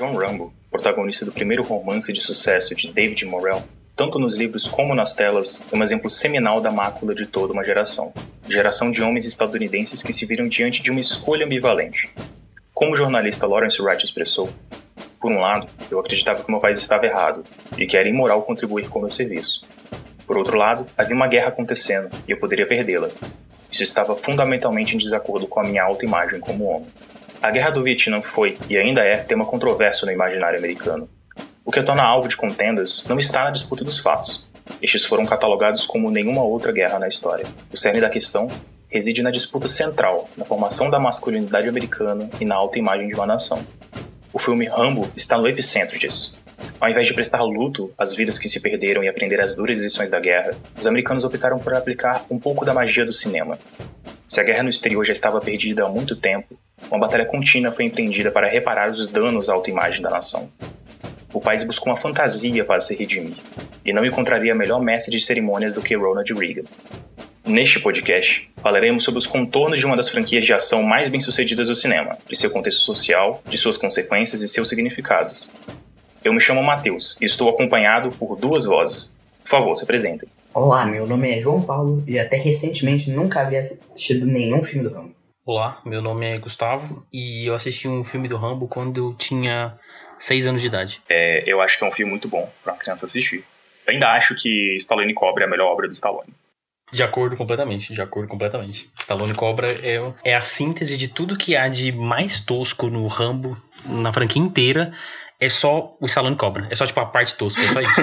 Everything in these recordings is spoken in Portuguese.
John Rambo, protagonista do primeiro romance de sucesso de David Morrell, tanto nos livros como nas telas, é um exemplo seminal da mácula de toda uma geração. Geração de homens estadunidenses que se viram diante de uma escolha ambivalente. Como o jornalista Lawrence Wright expressou, por um lado, eu acreditava que meu país estava errado e que era imoral contribuir com meu serviço. Por outro lado, havia uma guerra acontecendo e eu poderia perdê-la. Isso estava fundamentalmente em desacordo com a minha autoimagem como homem. A Guerra do Vietnã foi, e ainda é, tema controverso no imaginário americano. O que a torna alvo de contendas não está na disputa dos fatos. Estes foram catalogados como nenhuma outra guerra na história. O cerne da questão reside na disputa central, na formação da masculinidade americana e na autoimagem de uma nação. O filme Rambo está no epicentro disso. Ao invés de prestar luto às vidas que se perderam e aprender as duras lições da guerra, os americanos optaram por aplicar um pouco da magia do cinema. Se a guerra no exterior já estava perdida há muito tempo, uma batalha contínua foi empreendida para reparar os danos à autoimagem da nação. O país buscou uma fantasia para se redimir, e não encontraria melhor mestre de cerimônias do que Ronald Reagan. Neste podcast, falaremos sobre os contornos de uma das franquias de ação mais bem-sucedidas do cinema, de seu contexto social, de suas consequências e seus significados. Eu me chamo Matheus e estou acompanhado por duas vozes. Por favor, se apresentem. Olá, meu nome é João Paulo e até recentemente nunca havia assistido nenhum filme do Rambo. Olá, meu nome é Gustavo e eu assisti um filme do Rambo quando eu tinha 6 anos de idade. É, eu acho que é um filme muito bom para uma criança assistir. Eu ainda acho que Stallone Cobra é a melhor obra do Stallone. De acordo completamente, de acordo completamente. Stallone Cobra é, é a síntese de tudo que há de mais tosco no Rambo, na franquia inteira. É só o Stallone Cobra. É só tipo a parte tosca, é só isso.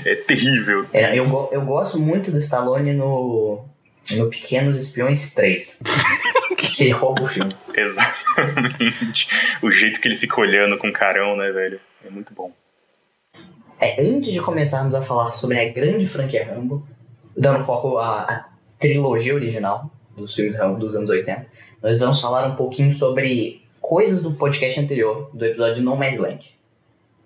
é terrível. É, eu, eu gosto muito do Stallone no, no Pequenos Espiões 3. que ele rouba o filme. Exatamente. O jeito que ele fica olhando com carão, né, velho? É muito bom. É, antes de começarmos a falar sobre a grande franquia Rambo, dando foco à, à trilogia original dos filmes Rambo dos anos 80, nós vamos falar um pouquinho sobre coisas do podcast anterior, do episódio No Land.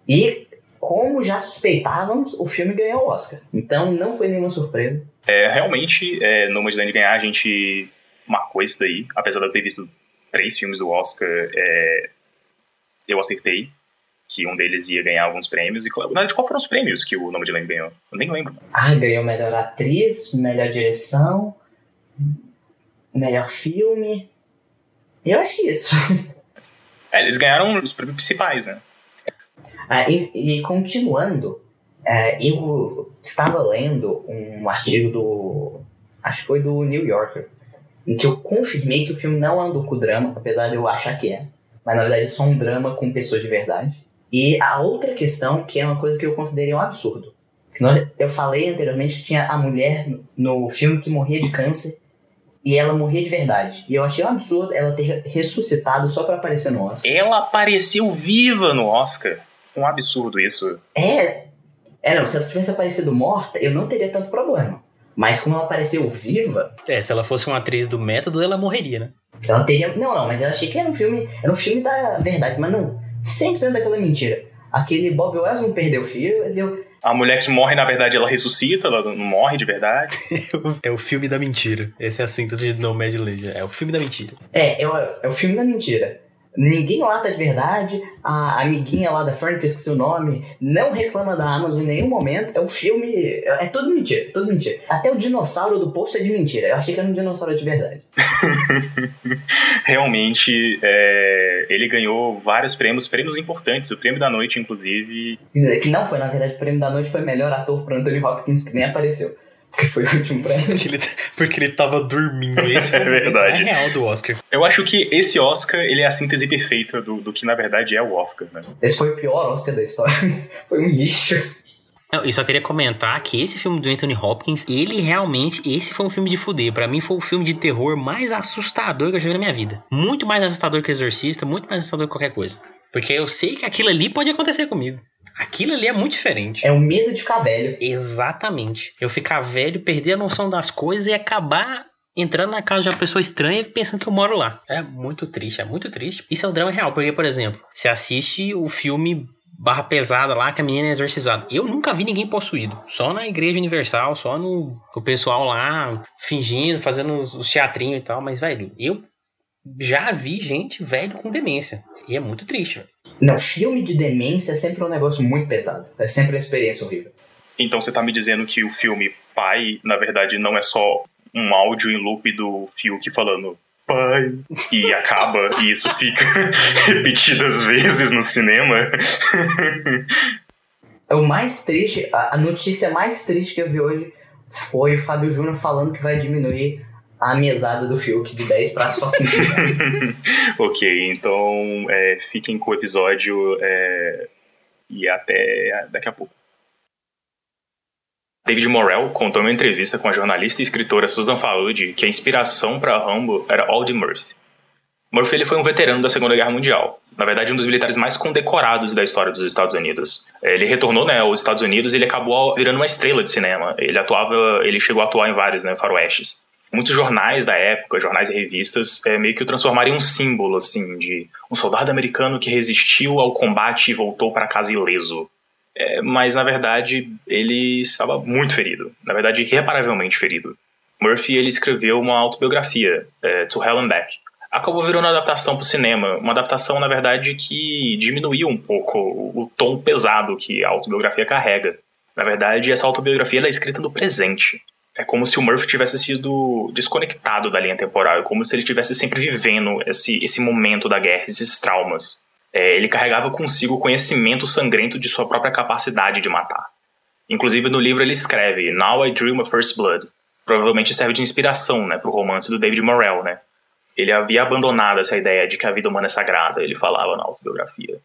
E, como já suspeitávamos, o filme ganhou o Oscar. Então, não foi nenhuma surpresa. É, realmente, é, Nomadland ganhar, a gente marcou isso daí. Apesar de eu ter visto três filmes do Oscar, é, eu acertei que um deles ia ganhar alguns prêmios. E na verdade, qual foram os prêmios que o Nome de Land ganhou? Eu nem lembro. Ah, ganhou melhor atriz, melhor direção, melhor filme. Eu acho que isso. É, eles ganharam os prêmios principais, né? Ah, e, e continuando, é, eu estava lendo um artigo do. Acho que foi do New Yorker, em que eu confirmei que o filme não é um docudrama, apesar de eu achar que é. Mas na verdade é só um drama com pessoas de verdade. E a outra questão, que é uma coisa que eu considerei um absurdo. Que nós, eu falei anteriormente que tinha a mulher no filme que morria de câncer e ela morria de verdade. E eu achei um absurdo ela ter ressuscitado só para aparecer no Oscar. Ela apareceu viva no Oscar. Um absurdo isso. É. É, não, se ela tivesse aparecido morta, eu não teria tanto problema. Mas como ela apareceu viva. É, se ela fosse uma atriz do método, ela morreria, né? Ela teria. Não, não, mas eu achei que era um filme. Era um filme da verdade, mas não. 100% daquela mentira. Aquele Bob Wells não perdeu o filho, ele a mulher que morre, na verdade, ela ressuscita, ela não morre de verdade. é o filme da mentira. Essa é a síntese de Nomadland. É o filme da mentira. É, é o, é o filme da mentira. Ninguém lá tá de verdade. A amiguinha lá da Fern, que eu esqueci o nome, não reclama da Amazon em nenhum momento. É um filme. É, é tudo mentira, tudo mentira. Até o dinossauro do poço é de mentira. Eu achei que era um dinossauro de verdade. Realmente, é, ele ganhou vários prêmios, prêmios importantes. O prêmio da noite, inclusive. Que não foi, na verdade, o prêmio da noite foi melhor ator pro Anthony Hopkins, que nem apareceu. Porque foi o último prêmio. Porque ele, porque ele tava dormindo. Esse foi é verdade. o real do Oscar. Eu acho que esse Oscar, ele é a síntese perfeita do, do que na verdade é o Oscar, né? Esse foi o pior Oscar da história. foi um lixo. Eu só queria comentar que esse filme do Anthony Hopkins, ele realmente, esse foi um filme de fuder. Para mim foi o filme de terror mais assustador que eu já vi na minha vida. Muito mais assustador que Exorcista, muito mais assustador que qualquer coisa. Porque eu sei que aquilo ali pode acontecer comigo. Aquilo ali é muito diferente. É o medo de ficar velho. Exatamente. Eu ficar velho, perder a noção das coisas e acabar entrando na casa de uma pessoa estranha pensando que eu moro lá. É muito triste, é muito triste. Isso é um drama real, porque, por exemplo, você assiste o filme Barra Pesada lá que a menina é exorcizada. Eu nunca vi ninguém possuído. Só na Igreja Universal, só no o pessoal lá fingindo, fazendo os teatrinhos e tal. Mas, velho, eu já vi gente velho com demência. E é muito triste. Não, filme de demência é sempre um negócio muito pesado. É sempre uma experiência horrível. Então você tá me dizendo que o filme Pai, na verdade, não é só um áudio em loop do Fiuk falando pai e acaba e isso fica repetidas vezes no cinema. o mais triste, a notícia mais triste que eu vi hoje foi o Fábio Júnior falando que vai diminuir a mesada do Fiuk de 10 para só 5. ok, então é, fiquem com o episódio é, e até daqui a pouco. David Morrell contou em uma entrevista com a jornalista e escritora Susan Faludi que a inspiração para Rambo era Aldi Murphy. Murphy ele foi um veterano da Segunda Guerra Mundial, na verdade um dos militares mais condecorados da história dos Estados Unidos. Ele retornou né, aos Estados Unidos e ele acabou virando uma estrela de cinema. Ele atuava, ele chegou a atuar em vários né, faroestes. Muitos jornais da época, jornais e revistas, é, meio que o transformaram em um símbolo assim de um soldado americano que resistiu ao combate e voltou para casa ileso. É, mas na verdade ele estava muito ferido, na verdade irreparavelmente ferido. Murphy ele escreveu uma autobiografia, é, To Hell and Back. Acabou virando uma adaptação para o cinema, uma adaptação na verdade que diminuiu um pouco o tom pesado que a autobiografia carrega. Na verdade, essa autobiografia é escrita no presente. É como se o Murphy tivesse sido desconectado da linha temporal, é como se ele estivesse sempre vivendo esse, esse momento da guerra, esses traumas é, ele carregava consigo o conhecimento sangrento de sua própria capacidade de matar. Inclusive no livro ele escreve Now I Dream of First Blood. Provavelmente serve de inspiração né, para o romance do David Morrell. Né? Ele havia abandonado essa ideia de que a vida humana é sagrada, ele falava na autobiografia.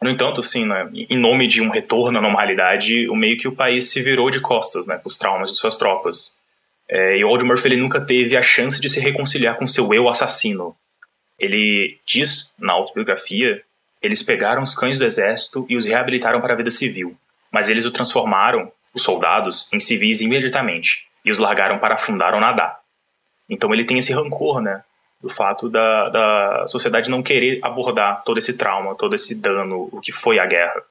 No entanto, assim, né, em nome de um retorno à normalidade, o meio que o país se virou de costas né, para os traumas de suas tropas. É, e o Old Murphy ele nunca teve a chance de se reconciliar com seu eu assassino. Ele diz na autobiografia eles pegaram os cães do exército e os reabilitaram para a vida civil, mas eles o transformaram, os soldados, em civis imediatamente e os largaram para afundar ou nadar. Então ele tem esse rancor, né? Do fato da, da sociedade não querer abordar todo esse trauma, todo esse dano, o que foi a guerra.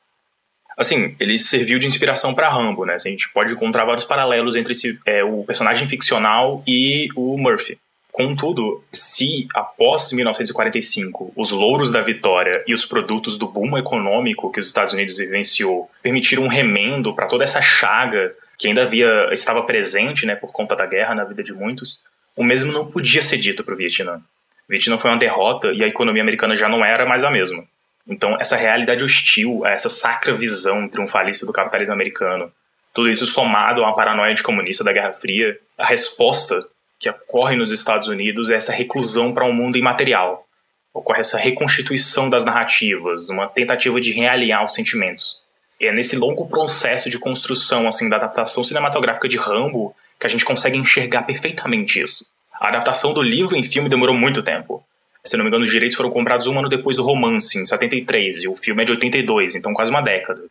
Assim, ele serviu de inspiração para Rambo, né? Assim, a gente pode encontrar vários paralelos entre esse, é, o personagem ficcional e o Murphy. Contudo, se após 1945 os louros da vitória e os produtos do boom econômico que os Estados Unidos vivenciou permitiram um remendo para toda essa chaga que ainda havia estava presente, né, por conta da guerra na vida de muitos, o mesmo não podia ser dito para o Vietnã. O Vietnã foi uma derrota e a economia americana já não era mais a mesma. Então, essa realidade hostil, essa sacra visão triunfalista do capitalismo americano, tudo isso somado a uma paranoia de comunista da Guerra Fria, a resposta que ocorre nos Estados Unidos é essa reclusão para um mundo imaterial. Ocorre essa reconstituição das narrativas, uma tentativa de realinhar os sentimentos. E é nesse longo processo de construção assim da adaptação cinematográfica de Rambo que a gente consegue enxergar perfeitamente isso. A adaptação do livro em filme demorou muito tempo. Se não me engano, os direitos foram comprados um ano depois do romance, em 73, e o filme é de 82, então quase uma década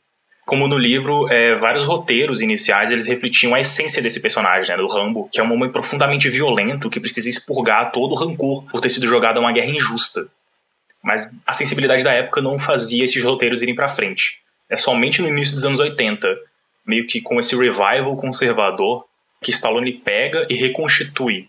como no livro, é, vários roteiros iniciais eles refletiam a essência desse personagem, né, do Rambo, que é um homem profundamente violento que precisa expurgar todo o rancor por ter sido jogado a uma guerra injusta. Mas a sensibilidade da época não fazia esses roteiros irem para frente. É somente no início dos anos 80, meio que com esse revival conservador, que Stallone pega e reconstitui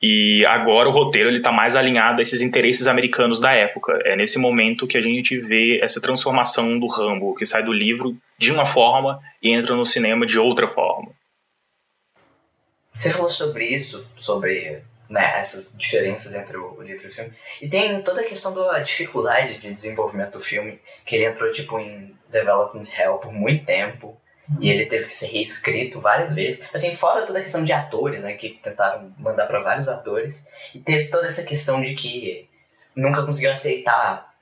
e agora o roteiro ele está mais alinhado a esses interesses americanos da época. É nesse momento que a gente vê essa transformação do Rambo, que sai do livro de uma forma e entra no cinema de outra forma. Você falou sobre isso, sobre né, essas diferenças entre o livro e o filme. E tem toda a questão da dificuldade de desenvolvimento do filme, que ele entrou tipo em development hell por muito tempo. E ele teve que ser reescrito várias vezes. Assim, fora toda a questão de atores, né? Que tentaram mandar para vários atores. E teve toda essa questão de que nunca conseguiu aceitar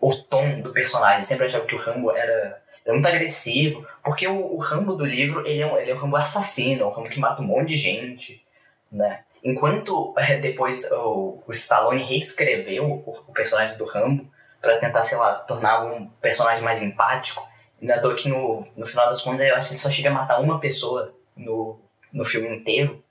o tom do personagem. Sempre achava que o Rambo era, era muito agressivo. Porque o, o Rambo do livro, ele é, um, ele é um Rambo assassino. É um Rambo que mata um monte de gente, né? Enquanto depois o, o Stallone reescreveu o, o personagem do Rambo para tentar, sei lá, tornar um personagem mais empático não é à que no, no final das contas eu acho que ele só chega a matar uma pessoa no, no filme inteiro.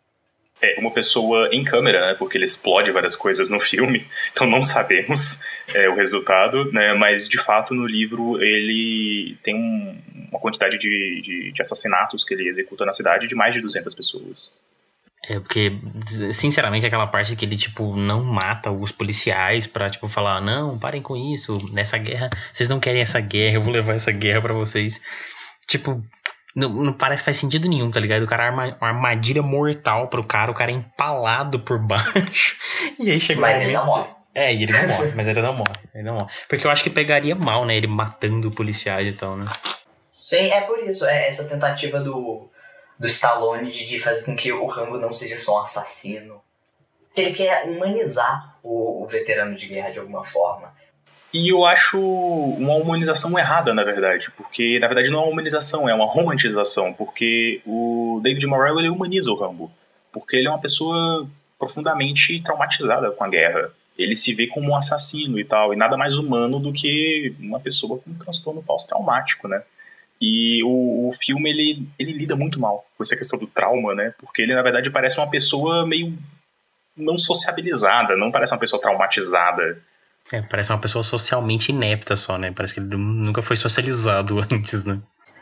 É, uma pessoa em câmera, né? Porque ele explode várias coisas no filme, então não sabemos é, o resultado, né? Mas de fato no livro ele tem um, uma quantidade de, de, de, assassinatos que ele executa na cidade de mais de 200 pessoas. É, porque, sinceramente, aquela parte que ele, tipo, não mata os policiais pra, tipo, falar, não, parem com isso, nessa guerra, vocês não querem essa guerra, eu vou levar essa guerra para vocês. Tipo, não, não, parece que faz sentido nenhum, tá ligado? O cara arma uma armadilha mortal pro cara, o cara é empalado por baixo. E aí chega Mas ele não morre. É, e ele não morre, mas ele não morre. Ele não morre. Porque eu acho que pegaria mal, né? Ele matando policiais e tal, né? Sim, é por isso. É essa tentativa do, do Stallone de fazer com que o Rambo não seja só um assassino. Ele quer humanizar o, o veterano de guerra de alguma forma. E eu acho uma humanização errada, na verdade, porque na verdade não é uma humanização, é uma romantização, porque o David Morrell ele humaniza o Rambo, porque ele é uma pessoa profundamente traumatizada com a guerra. Ele se vê como um assassino e tal, e nada mais humano do que uma pessoa com um transtorno pós-traumático, né? E o, o filme ele, ele lida muito mal com essa questão do trauma, né? Porque ele na verdade parece uma pessoa meio não sociabilizada, não parece uma pessoa traumatizada é, parece uma pessoa socialmente inepta só, né? Parece que ele nunca foi socializado antes, né?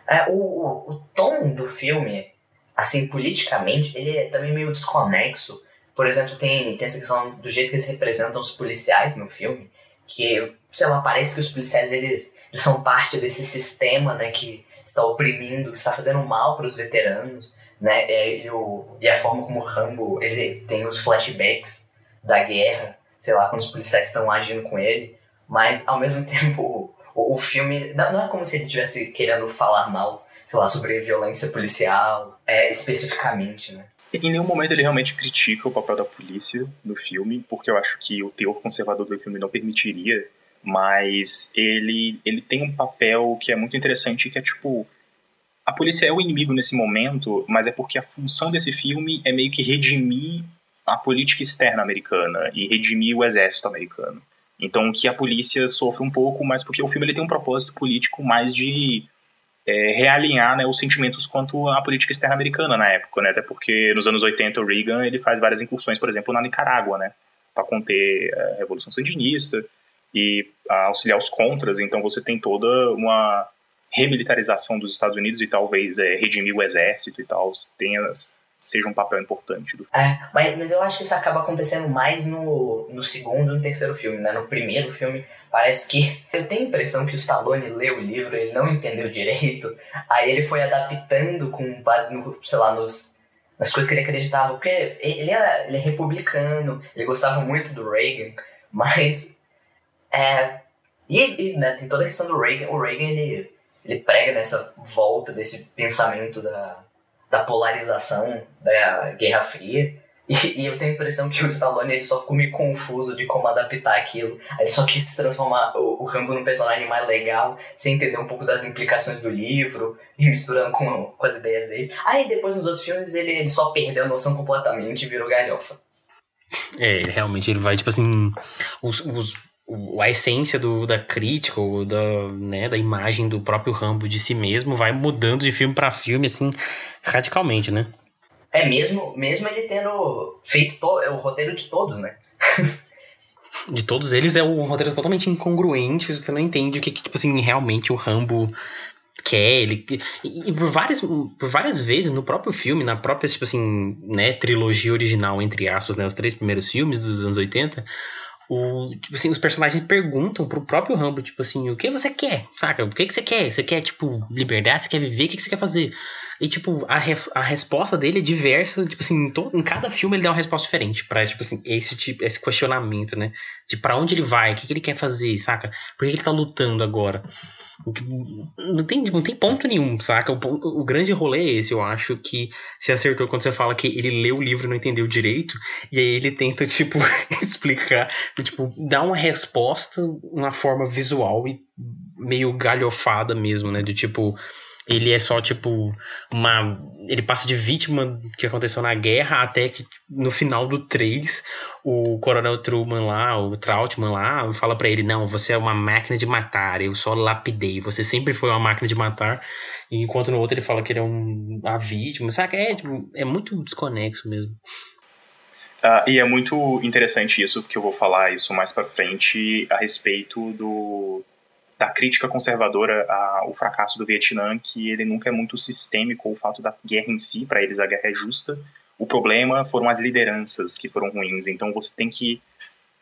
É, o, o, o tom do filme, assim, politicamente, ele é também meio desconexo. Por exemplo, tem, tem essa questão do jeito que eles representam os policiais no filme, que, sei lá, parece que os policiais, eles, eles são parte desse sistema, né, que está oprimindo, que está fazendo mal para os veteranos, né, e, o, e a forma como o Rambo, ele tem os flashbacks da guerra, sei lá, quando os policiais estão agindo com ele, mas ao mesmo tempo o, o filme não, não, é como se ele estivesse querendo falar mal, sei lá, sobre violência policial, é, especificamente, né? Em nenhum momento ele realmente critica o papel da polícia no filme, porque eu acho que o teor conservador do filme não permitiria, mas ele, ele tem um papel que é muito interessante, que é tipo, a polícia é o inimigo nesse momento, mas é porque a função desse filme é meio que redimir a política externa americana e redimir o exército americano. Então que a polícia sofre um pouco, mas porque o filme ele tem um propósito político mais de é, realinhar né, os sentimentos quanto à política externa americana na época, né? Até porque nos anos 80 o Reagan ele faz várias incursões, por exemplo, na Nicarágua, né? Para conter a Revolução Sandinista e auxiliar os contras. Então você tem toda uma remilitarização dos Estados Unidos e talvez é, redimir o exército e tal. As, seja um papel importante. Do... É, mas, mas eu acho que isso acaba acontecendo mais no, no segundo e no terceiro filme, né? No primeiro filme, parece que... Eu tenho a impressão que o Stallone leu o livro, ele não entendeu direito, aí ele foi adaptando com base no, sei lá, nos, nas coisas que ele acreditava, porque ele é, ele é republicano, ele gostava muito do Reagan, mas... É, e, e né, tem toda a questão do Reagan, o Reagan, ele, ele prega nessa volta desse pensamento da da polarização da Guerra Fria. E, e, eu tenho a impressão que o Stallone ele só ficou meio confuso de como adaptar aquilo. Ele só quis transformar o, o Rambo num personagem mais legal, sem entender um pouco das implicações do livro, e misturando com, com as ideias dele. Aí depois nos outros filmes ele, ele só perdeu a noção completamente e virou galhofa. É, ele realmente ele vai, tipo assim. Os, os a essência do, da crítica ou da, né, da imagem do próprio Rambo de si mesmo vai mudando de filme para filme, assim, radicalmente, né? É, mesmo, mesmo ele tendo feito to, é o roteiro de todos, né? de todos eles é um roteiro totalmente incongruente, você não entende o que, que tipo assim, realmente o Rambo quer, ele e, e por várias por várias vezes no próprio filme, na própria tipo assim, né, trilogia original entre aspas, né, os três primeiros filmes dos anos 80, o, tipo assim, os personagens perguntam pro próprio Rambo, tipo assim, o que você quer, saca? O que, que você quer? Você quer, tipo, liberdade? Você quer viver? O que, que você quer fazer? E, tipo, a, re, a resposta dele é diversa, tipo assim, em, em cada filme ele dá uma resposta diferente pra, tipo assim, esse tipo, esse questionamento, né? De para onde ele vai, o que, que ele quer fazer, saca? Por que ele tá lutando agora? Não tem, não tem ponto nenhum, saca? O, o, grande rolê é esse, eu acho que se acertou quando você fala que ele leu o livro e não entendeu direito, e aí ele tenta, tipo, explicar, tipo, dar uma resposta, uma forma visual e meio galhofada mesmo, né? De tipo, ele é só tipo uma. Ele passa de vítima que aconteceu na guerra até que no final do 3 o Coronel Truman lá, o Trautmann lá, fala para ele: Não, você é uma máquina de matar, eu só lapidei, você sempre foi uma máquina de matar. Enquanto no outro ele fala que ele é um, a vítima, sabe? É, tipo, é muito desconexo mesmo. Uh, e é muito interessante isso, porque eu vou falar isso mais para frente a respeito do, da crítica conservadora ao fracasso do Vietnã, que ele nunca é muito sistêmico, o fato da guerra em si, para eles a guerra é justa, o problema foram as lideranças que foram ruins. Então você tem que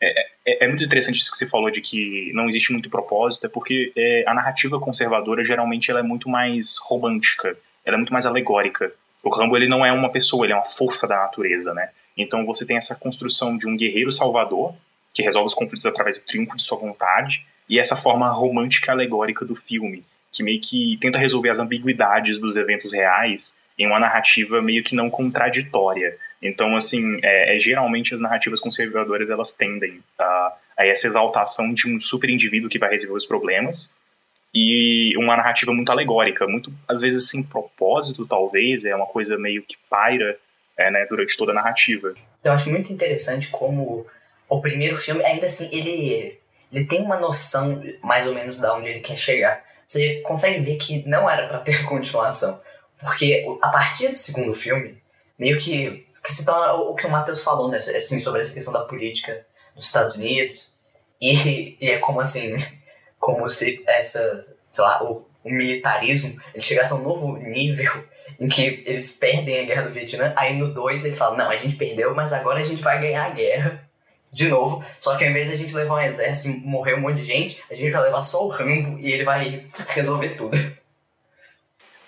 é, é, é, muito interessante isso que você falou de que não existe muito propósito, é porque é, a narrativa conservadora geralmente ela é muito mais romântica, ela é muito mais alegórica. O Rambo ele não é uma pessoa, ele é uma força da natureza, né? Então você tem essa construção de um guerreiro salvador que resolve os conflitos através do triunfo de sua vontade e essa forma romântica alegórica do filme que meio que tenta resolver as ambiguidades dos eventos reais em uma narrativa meio que não contraditória. Então, assim, é, é, geralmente as narrativas conservadoras elas tendem a, a essa exaltação de um super indivíduo que vai resolver os problemas e uma narrativa muito alegórica, muito às vezes sem propósito, talvez, é uma coisa meio que paira é, né, durante toda a narrativa. Eu acho muito interessante como o primeiro filme, ainda assim, ele, ele tem uma noção mais ou menos de onde ele quer chegar. Você consegue ver que não era para ter continuação, porque a partir do segundo filme, meio que que se torna o que o Matheus falou, né? Assim, sobre essa questão da política dos Estados Unidos. E, e é como assim, como se essa, sei lá, o, o militarismo ele chegasse a um novo nível em que eles perdem a guerra do Vietnã, aí no 2 eles falam, não, a gente perdeu, mas agora a gente vai ganhar a guerra de novo, só que ao invés de a gente levar um exército e morrer um monte de gente, a gente vai levar só o Rambo e ele vai resolver tudo.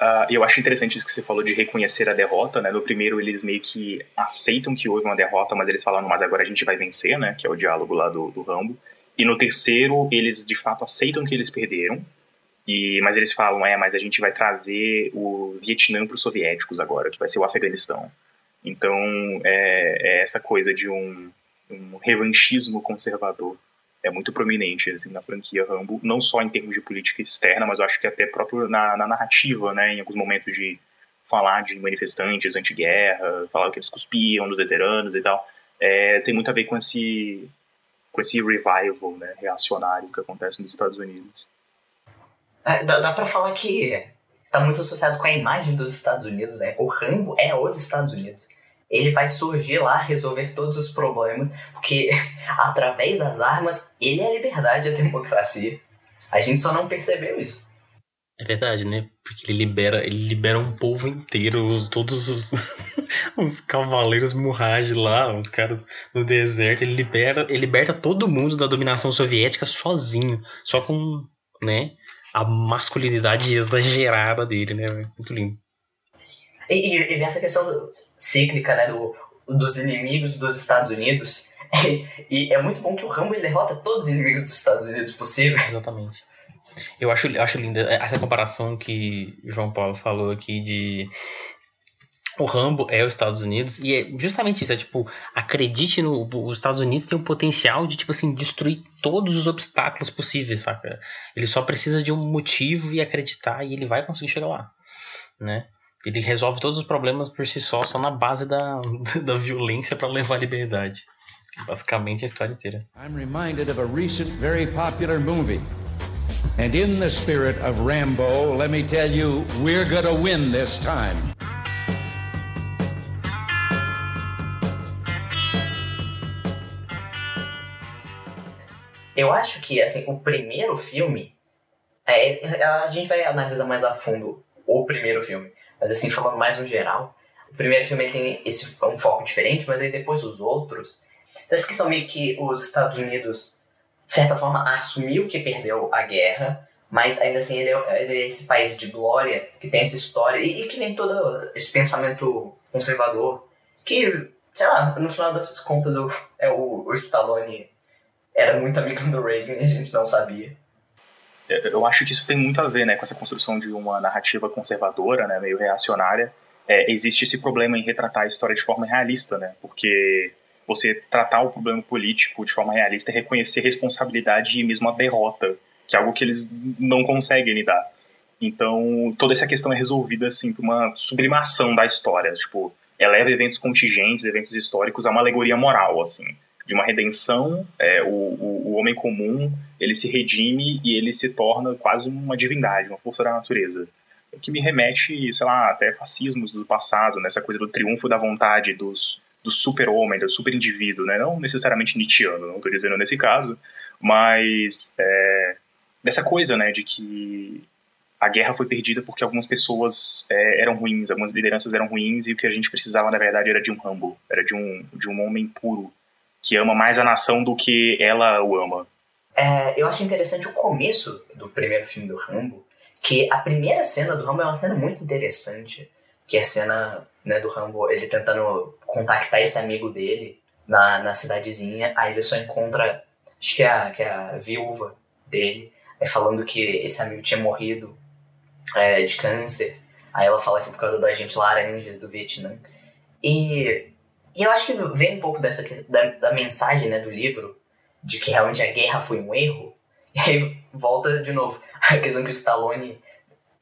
Uh, eu acho interessante isso que você falou de reconhecer a derrota, né? No primeiro, eles meio que aceitam que houve uma derrota, mas eles falam, mas agora a gente vai vencer, né? Que é o diálogo lá do, do Rambo. E no terceiro, eles de fato aceitam que eles perderam, e, mas eles falam, é, mas a gente vai trazer o Vietnã para os soviéticos agora, que vai ser o Afeganistão. Então, é, é essa coisa de um, um revanchismo conservador é muito prominente assim, na franquia Rambo, não só em termos de política externa, mas eu acho que até próprio na, na narrativa, né, em alguns momentos de falar de manifestantes anti-guerra, falar que eles cuspiam nos veteranos e tal, é, tem muito a ver com esse com esse revival né, reacionário que acontece nos Estados Unidos. É, dá, dá para falar que está muito associado com a imagem dos Estados Unidos, né? O Rambo é os Estados Unidos ele vai surgir lá, resolver todos os problemas, porque através das armas, ele é a liberdade e a democracia. A gente só não percebeu isso. É verdade, né? Porque ele libera, ele libera um povo inteiro, os, todos os, os cavaleiros Murraj lá, os caras no deserto, ele libera, ele liberta todo mundo da dominação soviética sozinho, só com, né, a masculinidade exagerada dele, né? Muito lindo. E, e, e essa questão cíclica, né, do, dos inimigos dos Estados Unidos. E, e, é muito bom que o Rambo ele derrota todos os inimigos dos Estados Unidos possível. Exatamente. Eu acho, acho linda essa comparação que João Paulo falou aqui de o Rambo é os Estados Unidos e é justamente isso, é tipo, acredite no os Estados Unidos tem o potencial de tipo assim destruir todos os obstáculos possíveis, saca? Ele só precisa de um motivo e acreditar e ele vai conseguir chegar lá, né? Ele resolve todos os problemas por si só, só na base da, da violência para levar a liberdade. Basicamente a história inteira. I'm reminded of a recent very popular movie. And in the spirit of Rambo, let me tell you, we're gonna win this time. Eu acho que assim, o primeiro filme. É, a gente vai analisar mais a fundo o primeiro filme. Mas assim, falando mais no geral, o primeiro filme tem esse, um foco diferente, mas aí depois os outros. Essa questão meio que os Estados Unidos, de certa forma, assumiu que perdeu a guerra, mas ainda assim ele é, ele é esse país de glória, que tem essa história, e, e que vem todo esse pensamento conservador, que, sei lá, no final das contas o, é o, o Stallone era muito amigo do Reagan e a gente não sabia eu acho que isso tem muito a ver né, com essa construção de uma narrativa conservadora, né, meio reacionária. É, existe esse problema em retratar a história de forma realista, né, porque você tratar o problema político de forma realista é reconhecer responsabilidade e mesmo a derrota, que é algo que eles não conseguem lidar. Então, toda essa questão é resolvida assim por uma sublimação da história, tipo, eleva eventos contingentes, eventos históricos a uma alegoria moral, assim de uma redenção, é, o, o, o, homem comum ele se redime e ele se torna quase uma divindade, uma força da natureza. O que me remete, sei lá, até fascismos do passado, nessa coisa do triunfo da vontade dos, do super-homem, do super-indivíduo, né? não necessariamente Nietzscheano, não estou dizendo nesse caso, mas é, dessa coisa né, de que a guerra foi perdida porque algumas pessoas é, eram ruins, algumas lideranças eram ruins e o que a gente precisava na verdade era de um Rambo, era de um de um homem puro que ama mais a nação do que ela o ama. É, eu acho interessante o começo do primeiro filme do Rambo, que a primeira cena do Rambo é uma cena muito interessante, que é a cena né, do Rambo, ele tentando contactar esse amigo dele na, na cidadezinha, aí ele só encontra, acho que é a, que é a viúva dele, é falando que esse amigo tinha morrido é, de câncer, aí ela fala que é por causa do agente laranja do Vietnã, e, e eu acho que vem um pouco dessa da, da mensagem né, do livro, de que realmente a guerra foi um erro, e aí volta de novo a questão que o Stallone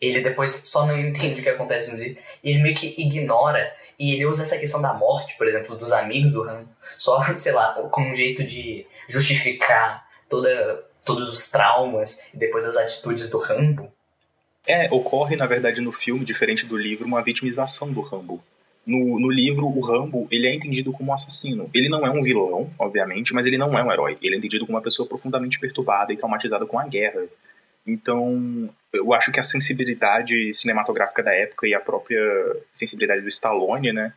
ele depois só não entende o que acontece no livro e ele meio que ignora e ele usa essa questão da morte, por exemplo, dos amigos do Rambo, só, sei lá, como um jeito de justificar toda, todos os traumas e depois as atitudes do Rambo. É, ocorre, na verdade, no filme, diferente do livro, uma vitimização do Rambo. No, no livro, o Rambo, ele é entendido como um assassino. Ele não é um vilão, obviamente, mas ele não é um herói. Ele é entendido como uma pessoa profundamente perturbada e traumatizada com a guerra. Então, eu acho que a sensibilidade cinematográfica da época e a própria sensibilidade do Stallone, né,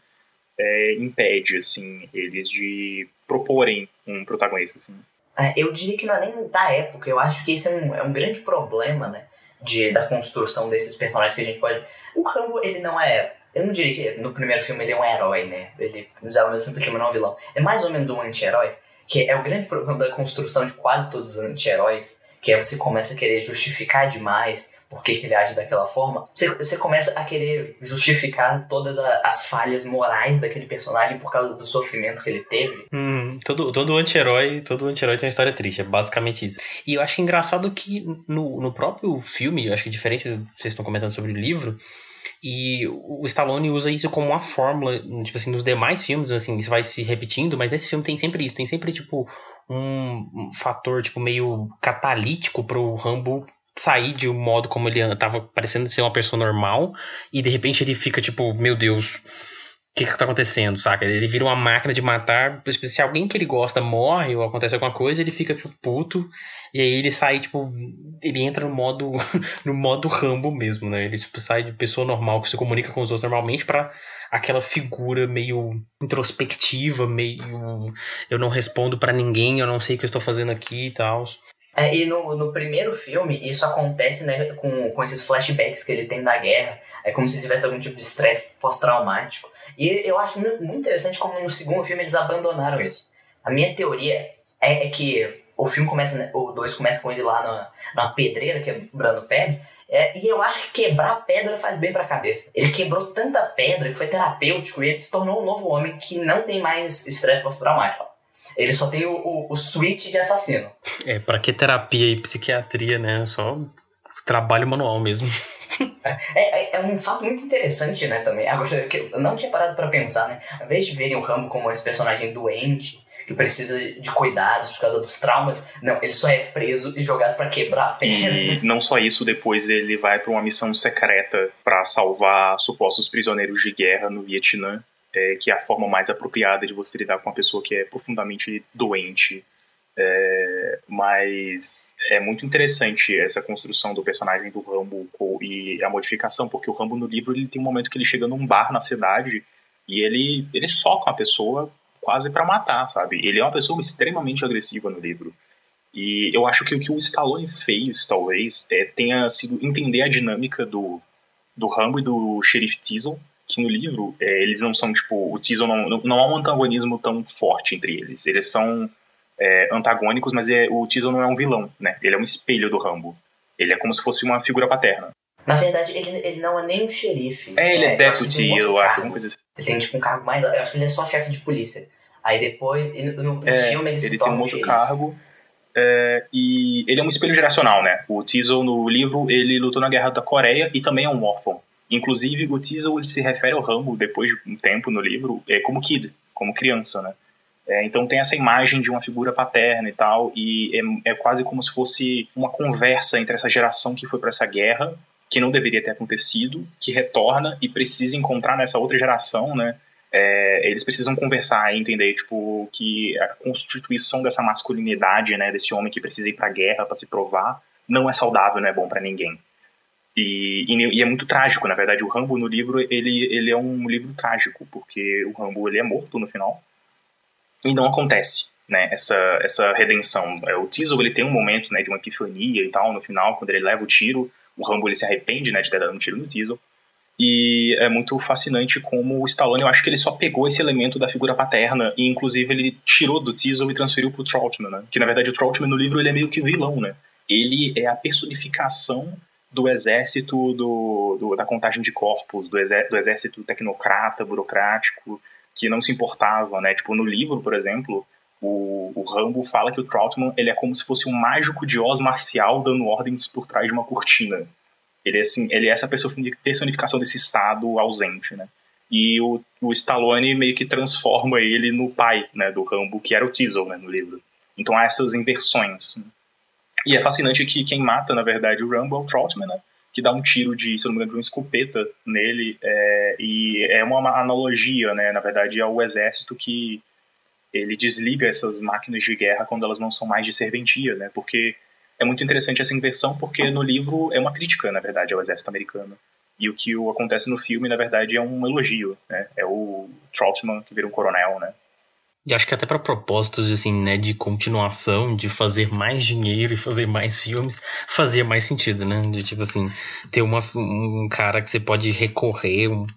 é, impede, assim, eles de proporem um protagonista, assim. É, eu diria que não é nem da época, eu acho que esse é um, é um grande problema, né, de, da construção desses personagens que a gente pode... O Rambo, ele não é... Eu não diria que no primeiro filme ele é um herói, né, ele usava o mesmo simplesmente não é um vilão. É mais ou menos um anti-herói, que é o grande problema da construção de quase todos os anti-heróis, que aí você começa a querer justificar demais por que, que ele age daquela forma. Você, você começa a querer justificar todas a, as falhas morais daquele personagem por causa do sofrimento que ele teve. Hum, todo, todo anti-herói todo anti-herói tem uma história triste, é basicamente isso. E eu acho engraçado que no, no próprio filme, eu acho que diferente do que vocês estão comentando sobre o livro, e o Stallone usa isso como uma fórmula, tipo assim, nos demais filmes, assim, isso vai se repetindo, mas nesse filme tem sempre isso, tem sempre, tipo, um, fator, tipo, meio catalítico pro Rambo sair de um modo como ele tava parecendo ser uma pessoa normal e de repente ele fica tipo, meu Deus, que que tá acontecendo, saca? Ele vira uma máquina de matar, se alguém que ele gosta morre ou acontece alguma coisa, ele fica tipo puto e aí ele sai tipo, ele entra no modo no modo Rambo mesmo, né? Ele tipo, sai de pessoa normal que se comunica com os outros normalmente para aquela figura meio introspectiva, meio eu não respondo para ninguém, eu não sei o que eu estou fazendo aqui e tal. É, e no, no primeiro filme, isso acontece né, com, com esses flashbacks que ele tem da guerra. É como se tivesse algum tipo de estresse pós-traumático. E eu acho muito interessante como no segundo filme eles abandonaram isso. A minha teoria é, é que o filme começa, né, o 2 começa com ele lá na, na pedreira, quebrando pedra, é, e eu acho que quebrar pedra faz bem pra cabeça. Ele quebrou tanta pedra que foi terapêutico e ele se tornou um novo homem que não tem mais estresse pós-traumático. Ele só tem o, o, o switch de assassino. É, pra que terapia e psiquiatria, né? Só trabalho manual mesmo. É, é, é, um fato muito interessante, né, também. Agora, que eu não tinha parado para pensar, né? Ao invés de verem o Rambo como esse personagem doente, que precisa de cuidados por causa dos traumas. Não, ele só é preso e jogado para quebrar a perna. E não só isso, depois ele vai para uma missão secreta para salvar supostos prisioneiros de guerra no Vietnã, é, que é a forma mais apropriada de você lidar com uma pessoa que é profundamente doente. É, mas é muito interessante essa construção do personagem do Rambo e a modificação, porque o Rambo no livro ele tem um momento que ele chega num bar na cidade e ele, ele soca uma pessoa quase para matar, sabe? Ele é uma pessoa extremamente agressiva no livro. E eu acho que o que o Stallone fez, talvez, é, tenha sido entender a dinâmica do, do Rambo e do Sheriff Teasel, que no livro é, eles não são, tipo, o Teasel não, não, não há um antagonismo tão forte entre eles. Eles são é, antagônicos, mas é, o Teasel não é um vilão, né? Ele é um espelho do Rambo. Ele é como se fosse uma figura paterna. Na verdade, ele, ele não é nem um xerife. É, ele é, é deputy, eu, eu acho, alguma coisa assim. Ele tem tipo um cargo mais. Eu acho que ele é só chefe de polícia. Aí depois, no, no é, filme, ele, ele se torna tem um outro cargo. É, e ele é um espelho geracional, né? O Teasel, no livro, ele lutou na Guerra da Coreia e também é um órfão. Inclusive, o Teasel se refere ao Rambo, depois de um tempo no livro, é, como kid, como criança, né? É, então tem essa imagem de uma figura paterna e tal, e é, é quase como se fosse uma conversa entre essa geração que foi para essa guerra, que não deveria ter acontecido, que retorna e precisa encontrar nessa outra geração, né? É, eles precisam conversar e entender, tipo, que a constituição dessa masculinidade, né, desse homem que precisa ir pra guerra para se provar, não é saudável, não é bom para ninguém. E, e, e, é muito trágico, na verdade, o Rambo no livro, ele, ele é um livro trágico, porque o Rambo ele é morto no final e não acontece, né, essa, essa redenção. É, o Teasel, ele tem um momento, né, de uma epifania e tal, no final, quando ele leva o tiro, o Rambo, ele se arrepende, né, de ter dado um tiro no Teasel, e é muito fascinante como o Stallone, eu acho que ele só pegou esse elemento da figura paterna e inclusive ele tirou do Teasel e transferiu pro Troutman, né? Que na verdade o Troutman no livro ele é meio que vilão, né? Ele é a personificação do exército do, do da contagem de corpos, do, exer, do exército tecnocrata, burocrático, que não se importava, né? Tipo, no livro, por exemplo, o, o Rambo fala que o Troutman ele é como se fosse um mágico de Oz marcial dando ordens por trás de uma cortina. Ele é, assim, ele é essa personificação desse estado ausente, né? E o, o Stallone meio que transforma ele no pai, né, do Rambo, que era o Teasel, né, no livro. Então há essas inversões. Né? E é fascinante que quem mata, na verdade, o Rambo é o Troutman, né? Que dá um tiro de, se não me engano, de uma escopeta nele. É, e é uma analogia, né? Na verdade, ao exército que ele desliga essas máquinas de guerra quando elas não são mais de serventia, né? Porque é muito interessante essa inversão, porque no livro é uma crítica, na verdade, ao exército americano. E o que acontece no filme, na verdade, é um elogio, né? É o Troutman que vira um coronel, né? E acho que até para propósitos assim, né, de continuação, de fazer mais dinheiro e fazer mais filmes, fazia mais sentido, né? De tipo assim, ter uma, um cara que você pode recorrer, um,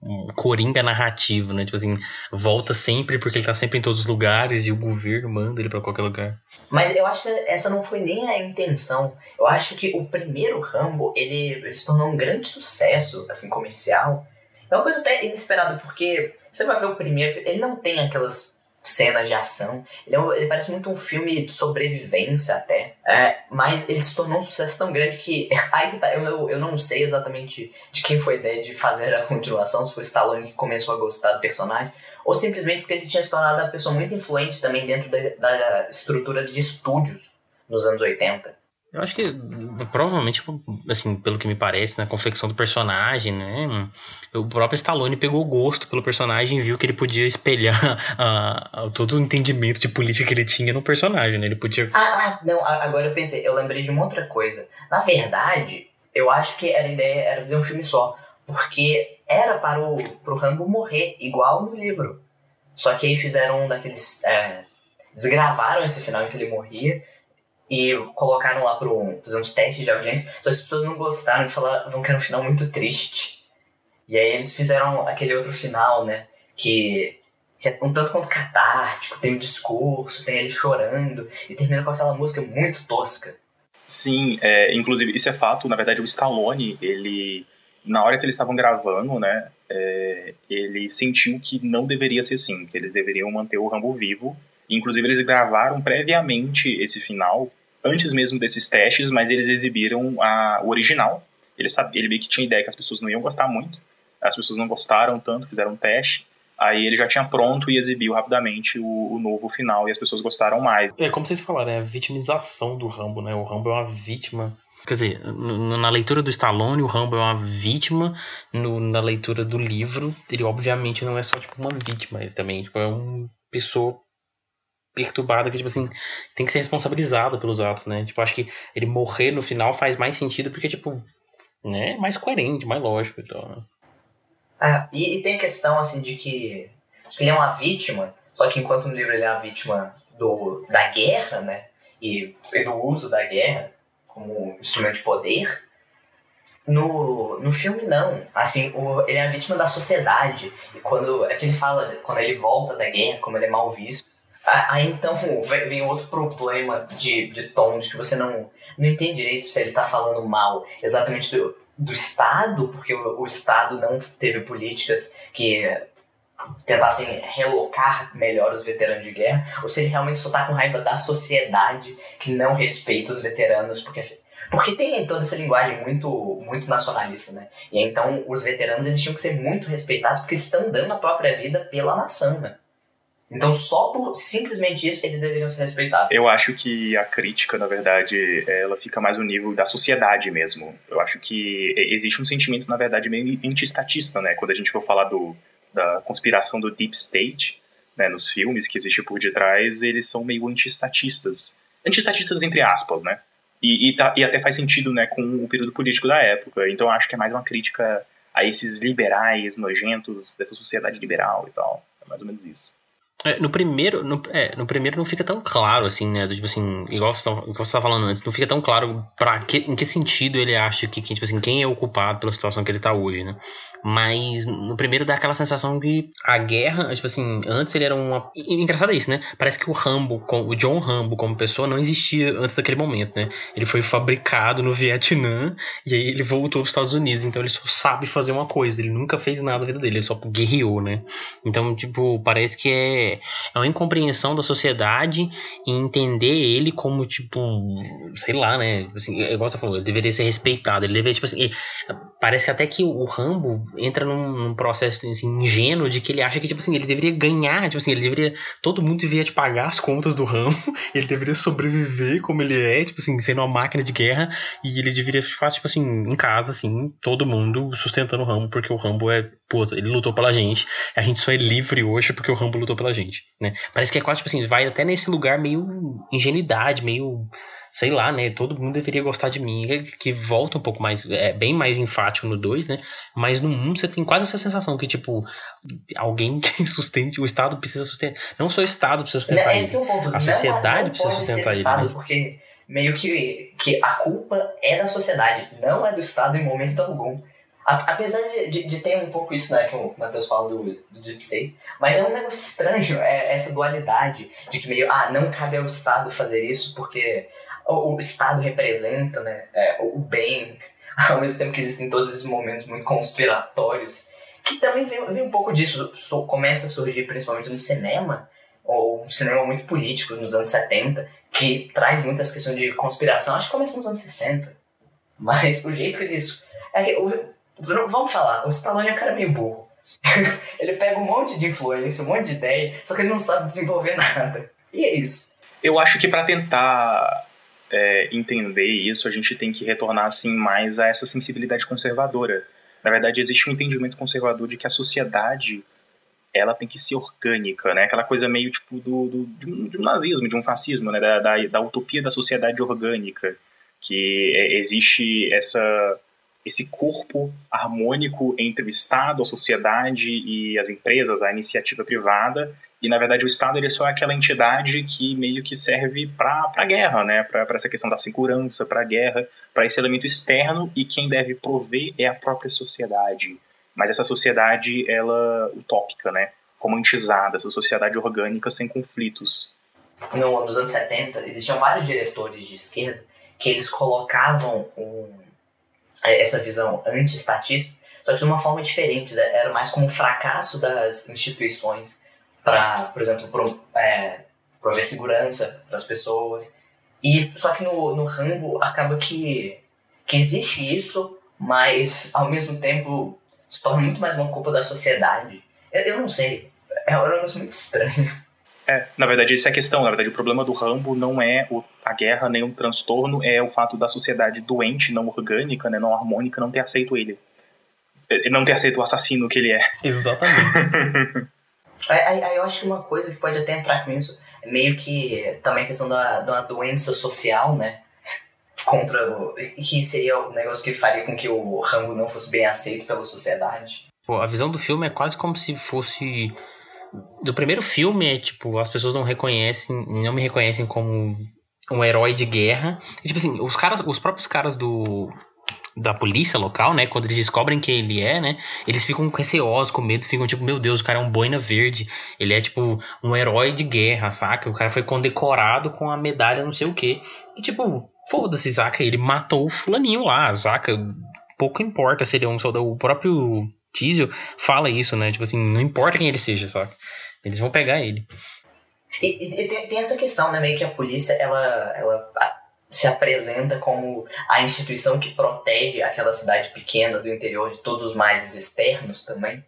um, coringa narrativo, né? Tipo assim, volta sempre porque ele tá sempre em todos os lugares e o governo manda ele para qualquer lugar. Mas eu acho que essa não foi nem a intenção. Eu acho que o primeiro Rambo, ele, ele se tornou um grande sucesso, assim, comercial. É uma coisa até inesperada, porque você vai ver o primeiro, ele não tem aquelas cenas de ação. Ele, é um, ele, parece muito um filme de sobrevivência até. É, mas ele se tornou um sucesso tão grande que. Que tá, eu, eu não sei exatamente de quem foi a ideia de fazer a continuação, se foi Stallone que começou a gostar do personagem, ou simplesmente porque ele tinha se tornado uma pessoa muito influente também dentro da, da estrutura de estúdios nos anos 80. Eu acho que provavelmente, assim, pelo que me parece, na confecção do personagem, né? O próprio Stallone pegou gosto pelo personagem e viu que ele podia espelhar todo o entendimento de política que ele tinha no personagem, né? Ele podia. Ah, ah, não, agora eu pensei, eu lembrei de uma outra coisa. Na verdade, eu acho que era a ideia era fazer um filme só. Porque era para o pro Rambo morrer, igual no livro. Só que aí fizeram um daqueles. É, desgravaram esse final em que ele morria e colocaram lá para fazer uns testes de audiência, só as pessoas não gostaram e falaram que era um final muito triste. E aí eles fizeram aquele outro final, né? Que, que é um tanto quanto catártico, tem um discurso, tem ele chorando, e termina com aquela música muito tosca. Sim, é, inclusive, isso é fato. Na verdade, o Stallone, ele. Na hora que eles estavam gravando, né? É, ele sentiu que não deveria ser assim, que eles deveriam manter o Rambo vivo Inclusive, eles gravaram previamente esse final, antes mesmo desses testes, mas eles exibiram a, o original. Ele, sabia, ele meio que tinha ideia que as pessoas não iam gostar muito, as pessoas não gostaram tanto, fizeram um teste. Aí ele já tinha pronto e exibiu rapidamente o, o, novo final e as pessoas gostaram mais. É, como vocês falaram, é a vitimização do Rambo, né? O Rambo é uma vítima Quer dizer, na leitura do Stallone, o Rambo é uma vítima. No, na leitura do livro, ele obviamente não é só tipo uma vítima, ele também tipo, é uma pessoa perturbada que, tipo assim, tem que ser responsabilizada pelos atos, né? Tipo, acho que ele morrer no final faz mais sentido porque, tipo, né? Mais coerente, mais lógico e então, né? Ah, e, e, tem a questão, assim, de que, que ele é uma vítima, só que enquanto no livro ele é uma vítima do, da guerra, né? E, e do uso da guerra como instrumento de poder, no, no filme, não. Assim, o, ele é a vítima da sociedade. E quando. É que ele fala, quando ele volta da guerra, como ele é mal visto. Aí então vem outro problema de, de tom, de que você não, não entende direito se ele tá falando mal exatamente do, do Estado, porque o, o Estado não teve políticas que tentassem relocar melhor os veteranos de guerra, ou se ele realmente só tá com raiva da sociedade que não respeita os veteranos, porque porque tem toda essa linguagem muito muito nacionalista, né? E então os veteranos eles tinham que ser muito respeitados porque eles estão dando a própria vida pela nação, né? Então, só por simplesmente isso, eles deveriam ser respeitados. Eu acho que a crítica, na verdade, ela fica mais no nível da sociedade mesmo. Eu acho que existe um sentimento, na verdade, meio antistatista, né? Quando a gente for falar do, da conspiração do Deep State, né, nos filmes que existe por detrás, eles são meio antistatistas. Antistatistas entre aspas, né? E, e, tá, e até faz sentido, né, com o período político da época. Então acho que é mais uma crítica a esses liberais nojentos dessa sociedade liberal e tal. É mais ou menos isso. É, no primeiro, no, é, no primeiro não fica tão claro, assim, né? Tipo assim, igual você estava falando antes, não fica tão claro pra que, em que sentido ele acha que, que, tipo assim, quem é o culpado pela situação que ele tá hoje, né? Mas no primeiro dá aquela sensação de a guerra, tipo assim, antes ele era uma. Engraçado é isso, né? Parece que o Rambo, o John Rambo como pessoa, não existia antes daquele momento, né? Ele foi fabricado no Vietnã e aí ele voltou para os Estados Unidos, então ele só sabe fazer uma coisa, ele nunca fez nada na vida dele, ele só guerreou, né? Então, tipo, parece que é, é uma incompreensão da sociedade e entender ele como, tipo, sei lá, né? Assim, igual você falou, ele deveria ser respeitado, ele deveria, tipo assim, parece até que o Rambo entra num, num, processo assim, ingênuo de que ele acha que, tipo assim, ele deveria ganhar, tipo assim, ele deveria. Todo mundo deveria te pagar as contas do ramo, ele deveria sobreviver como ele é, tipo assim, sendo uma máquina de guerra, e ele deveria ficar, tipo assim, em casa, assim, todo mundo sustentando o Rambo, porque o Rambo é. Pô, ele lutou pela gente, a gente só é livre hoje porque o Rambo lutou pela gente, né? Parece que é quase, tipo assim, vai até nesse lugar meio ingenuidade, meio sei lá, né? Todo mundo deveria gostar de mim, que volta um pouco mais, é bem mais enfático no 2, né? Mas no 1 um, você tem quase essa sensação que, tipo, alguém que sustente, o Estado precisa sustentar. Não só o Estado precisa sustentar não, esse ele, é ponto. a sociedade não, não precisa sustentar ele. Estado, né? Porque meio que, que a culpa é da sociedade, não é do Estado em momento algum. Apesar de, de, de, ter um pouco isso, né, que o Matheus fala do, do Deep State, mas é um negócio estranho, é, essa dualidade de que meio, ah, não cabe ao Estado fazer isso porque o, Estado representa né, é, o bem, ao mesmo tempo que existem todos esses momentos muito conspiratórios, que também vem, vem um pouco disso, so, começa a surgir principalmente no cinema, ou um cinema muito político nos anos 70, que traz muitas questões de conspiração, acho que começa nos anos 60. Mas o jeito que eles. É que, o, vamos falar, o Stallone é um cara meio burro. ele pega um monte de influência, um monte de ideia, só que ele não sabe desenvolver nada. E é isso. Eu acho que para tentar é, entender isso, a gente tem que retornar assim mais a essa sensibilidade conservadora. Na verdade, existe um entendimento conservador de que a sociedade ela tem que ser orgânica, né? Aquela coisa meio tipo do, do de, um, de, um, nazismo, de um fascismo, né? Da, da, da utopia da sociedade orgânica, que é, existe essa esse corpo harmônico entre o Estado, a sociedade e as empresas, a iniciativa privada, e na verdade o Estado ele é só aquela entidade que meio que serve para a guerra, né? Para essa questão da segurança, para a guerra, para esse elemento externo e quem deve prover é a própria sociedade. Mas essa sociedade ela utópica, né? Romantizada, essa sociedade orgânica sem conflitos. No, nos anos 70 existiam vários diretores de esquerda que eles colocavam um, essa visão anti-estatista, só que de uma forma diferente. Era mais como fracasso das instituições para, por exemplo, pro, é, prover segurança para as pessoas. E só que no, no Rambo acaba que, que existe isso, mas ao mesmo tempo se torna muito mais uma culpa da sociedade. Eu, eu não sei, é um negócio muito estranho. É, na verdade, essa é a questão. Na verdade, o problema do Rambo não é o, a guerra nem o transtorno, é o fato da sociedade doente, não orgânica, né, não harmônica, não ter aceito ele. Não ter aceito o assassino que ele é. Exatamente. Aí, aí, eu acho que uma coisa que pode até entrar com isso é meio que também a questão da, da doença social, né? Contra o. que seria o negócio que faria com que o Rambo não fosse bem aceito pela sociedade. Pô, a visão do filme é quase como se fosse. Do primeiro filme é tipo, as pessoas não reconhecem, não me reconhecem como um herói de guerra. E, tipo assim, os caras, os próprios caras do da polícia local, né? Quando eles descobrem quem ele é, né? Eles ficam receosos, com medo, ficam tipo, meu Deus, o cara é um boina verde. Ele é tipo um herói de guerra, saca? O cara foi condecorado com a medalha não sei o quê. E tipo, foda-se, saca? Ele matou o fulaninho lá, saca? Pouco importa se ele é um soldado. O próprio Tizio fala isso, né? Tipo assim, não importa quem ele seja, saca? Eles vão pegar ele. E, e, e tem, tem, essa questão, né? Meio que a polícia, ela, ela se apresenta como a instituição que protege aquela cidade pequena do interior de todos os males externos também.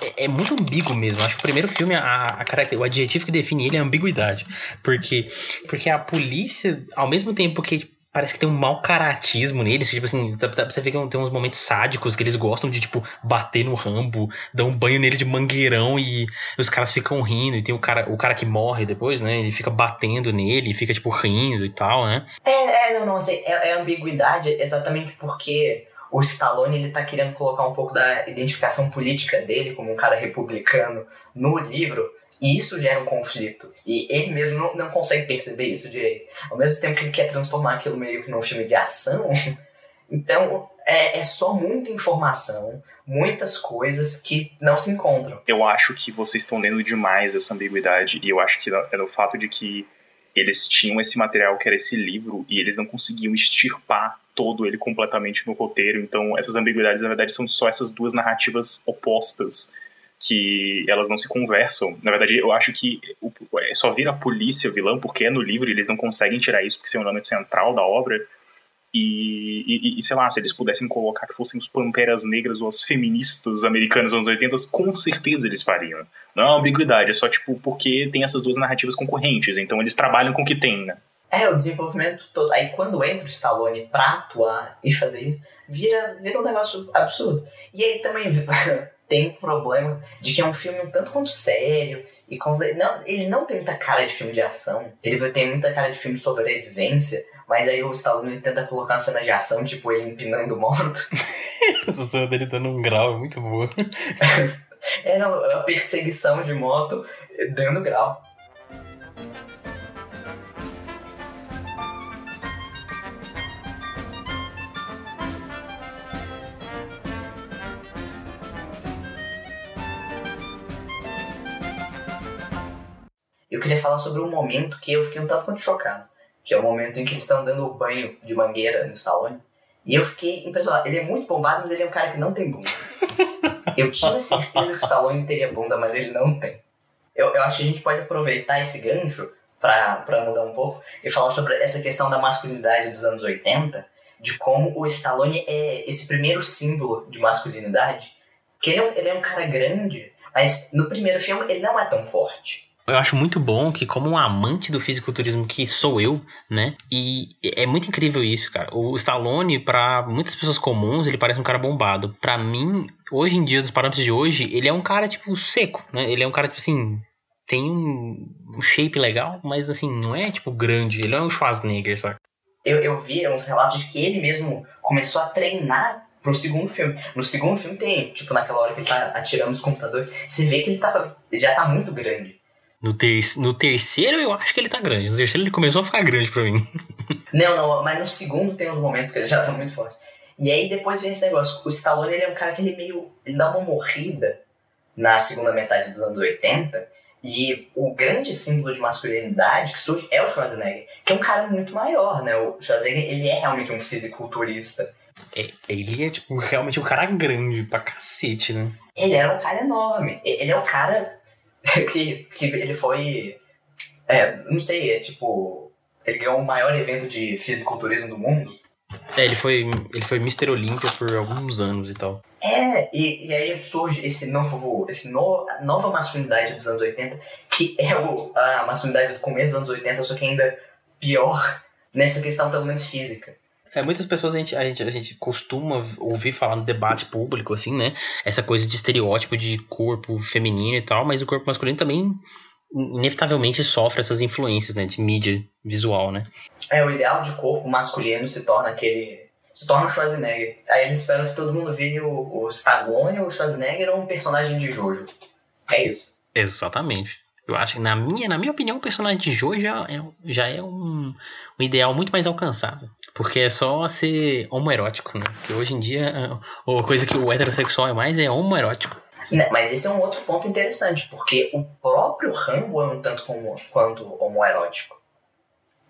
É, é muito ambíguo mesmo. Acho que o primeiro filme, a, a, o adjetivo que define ele é ambiguidade. Porque, porque a polícia, ao mesmo tempo que parece que tem um mau caratismo neles. Tipo assim, você vê que tem uns momentos sádicos que eles gostam de, tipo, bater no Rambo, dar um banho nele de mangueirão e os caras ficam rindo. E tem o cara, o cara que morre depois, né? Ele fica batendo nele, fica, tipo, rindo e tal, né? É, É, não, não, assim, é, é ambiguidade exatamente porque o Stallone ele tá querendo colocar um pouco da identificação política dele como um cara republicano no livro, e isso gera um conflito. E ele mesmo não, não consegue perceber isso direito. Ao mesmo tempo que ele quer transformar aquilo meio que num filme de ação, então é, é só muita informação, muitas coisas que não se encontram. Eu acho que vocês estão lendo demais essa ambiguidade, e eu acho que é no fato de que eles tinham esse material que era esse livro e eles não conseguiam extirpar todo ele completamente no roteiro. Então, essas ambiguidades, na verdade, são só essas duas narrativas opostas que elas não se conversam. Na verdade, eu acho que é, só vira polícia vilão porque é no livro e eles não conseguem tirar isso porque é um elemento central da obra. E, e, e, sei lá, se eles pudessem colocar que fossem os Panteras Negras ou as feministas americanas dos anos 80, com certeza eles fariam. Não é uma ambiguidade, é só tipo porque tem essas duas narrativas concorrentes, então eles trabalham com o que tem, né? É, o desenvolvimento todo. Aí quando entra o Stallone pra atuar e fazer isso, vira, vira um negócio absurdo. E aí também tem o problema de que é um filme um tanto quanto sério. E com, não, ele não tem muita cara de filme de ação. Ele tem muita cara de filme de sobrevivência. Mas aí o Stallone tenta colocar uma cena de ação, tipo ele empinando moto. Essa cena dele dando um grau é muito boa. é, não, a perseguição de moto dando grau. Eu queria falar sobre um momento que eu fiquei um tanto quanto chocado que é o momento em que eles estão dando banho de mangueira no Stallone. E eu fiquei impressionado. Ele é muito bombado, mas ele é um cara que não tem bunda. Eu tinha certeza que o Stallone teria bunda, mas ele não tem. Eu, eu acho que a gente pode aproveitar esse gancho para mudar um pouco e falar sobre essa questão da masculinidade dos anos 80, de como o Stallone é esse primeiro símbolo de masculinidade. Porque ele é um, ele é um cara grande, mas no primeiro filme ele não é tão forte eu acho muito bom que, como um amante do fisiculturismo que sou eu, né? E é muito incrível isso, cara. O Stallone, para muitas pessoas comuns, ele parece um cara bombado. Para mim, hoje em dia, dos parâmetros de hoje, ele é um cara, tipo, seco, né? Ele é um cara, tipo assim, tem um, shape legal, mas assim, não é, tipo, grande. Ele não é um Schwarzenegger, sabe? Eu, eu vi uns relatos de que ele mesmo começou a treinar pro segundo filme. No segundo filme tem, tipo, naquela hora que ele tá atirando os computadores, você vê que ele, tava, ele já tá muito grande. No, ter no terceiro eu acho que ele tá grande. No terceiro ele começou a ficar grande pra mim. Não, não, mas no segundo tem uns momentos que ele já tá muito forte. E aí depois vem esse negócio. O Stallone ele é um cara que ele meio. Ele dá uma morrida na segunda metade dos anos 80. E o grande símbolo de masculinidade que surge é o Schwarzenegger, que é um cara muito maior, né? O Schwarzenegger ele é realmente um fisiculturista. É, ele é, tipo, realmente um cara grande pra cacete, né? Ele era um cara enorme. Ele é um cara que, que ele foi. É, não sei, é tipo. Ele ganhou o maior evento de fisiculturismo do mundo. É, ele foi, ele foi Mr. Olympia por alguns anos e tal. É, e, e aí surge esse novo, esse no, nova masculinidade dos anos 80, que é o, a masculinidade do começo dos anos 80, só que ainda pior nessa questão, pelo menos física. É, muitas pessoas a gente, a, gente, a gente costuma ouvir falar no debate público, assim, né? Essa coisa de estereótipo de corpo feminino e tal, mas o corpo masculino também inevitavelmente sofre essas influências, né? De mídia visual, né? É, o ideal de corpo masculino se torna aquele... Se torna o Schwarzenegger. Aí eles esperam que todo mundo vire o, o Stallone, o Schwarzenegger ou um personagem de Jojo. É isso. Exatamente. Eu acho que, na minha, na minha opinião, o personagem de Joe já é, já é um, um ideal muito mais alcançável. Porque é só ser homoerótico, né? Hoje em dia, a coisa que o heterossexual é mais é homoerótico. Né, mas esse é um outro ponto interessante, porque o próprio Rambo é um tanto como, quanto homoerótico.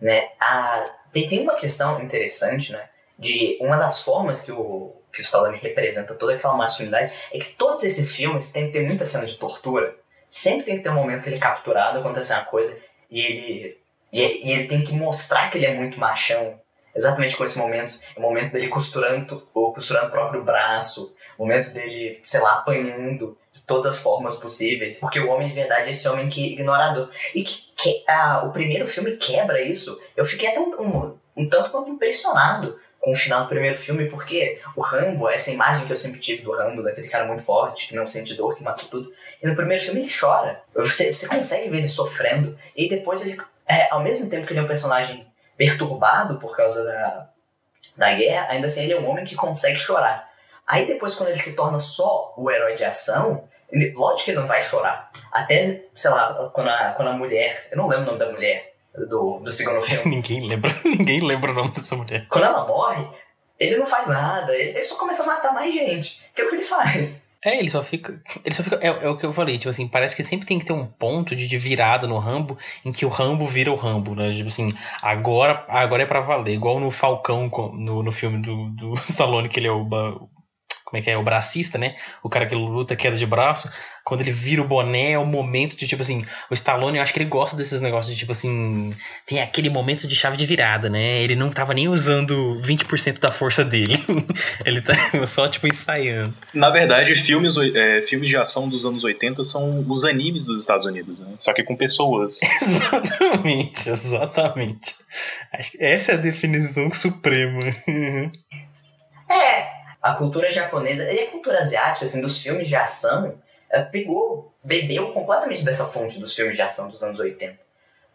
Né? A, tem, tem uma questão interessante, né? De uma das formas que o, que o Stallone representa toda aquela masculinidade é que todos esses filmes têm que ter muita cena de tortura sempre tem que ter um momento que ele é capturado, acontece uma coisa, e ele, e, e ele tem que mostrar que ele é muito machão. Exatamente com esse momento. É o momento dele costurando, ou costurando o próprio braço, o momento dele, sei lá, apanhando de todas as formas possíveis. Porque o homem de verdade é esse homem que ignorador. E que, que ah, o primeiro filme quebra isso. Eu fiquei até um, um, um tanto quanto impressionado com o final do primeiro filme, porque o Rambo, essa imagem que eu sempre tive do Rambo, daquele cara muito forte, que não sente dor, que mata tudo, e no primeiro filme ele chora. Você, você consegue ver ele sofrendo, e depois ele, é, ao mesmo tempo que ele é um personagem perturbado por causa da, da guerra, ainda assim ele é um homem que consegue chorar. Aí depois, quando ele se torna só o herói de ação, ele, lógico que ele não vai chorar. Até, sei lá, quando a, quando a mulher. Eu não lembro o nome da mulher do, do segundo filme. ninguém lembra, ninguém lembra o nome dessa mulher. Quando ela morre, ele não faz nada, ele, ele só começa a matar mais gente. Que é o que ele faz. É, ele só fica. Ele só fica. É, é, o que eu falei, tipo assim, parece que sempre tem que ter um ponto de, de virada no Rambo em que o Rambo vira o Rambo, né? Tipo assim, agora, agora é pra valer. Igual no Falcão, no, no filme do, do Stallone, que ele é o, como é que é, o bracista, né? O cara que luta queda de braço. Quando ele vira o boné, é o momento de, tipo assim, o Stallone, eu acho que ele gosta desses negócios de, tipo assim, tem aquele momento de chave de virada, né? Ele não tava nem usando 20% da força dele. ele tá só, tipo, ensaiando. Na verdade, filmes, é, filmes de ação dos anos 80 são os animes dos Estados Unidos, né? Só que com pessoas. exatamente, exatamente. Acho que essa é a definição suprema. é, a cultura japonesa e a cultura asiática, assim, dos filmes de ação, pegou, bebeu completamente dessa fonte dos filmes de ação dos anos 80.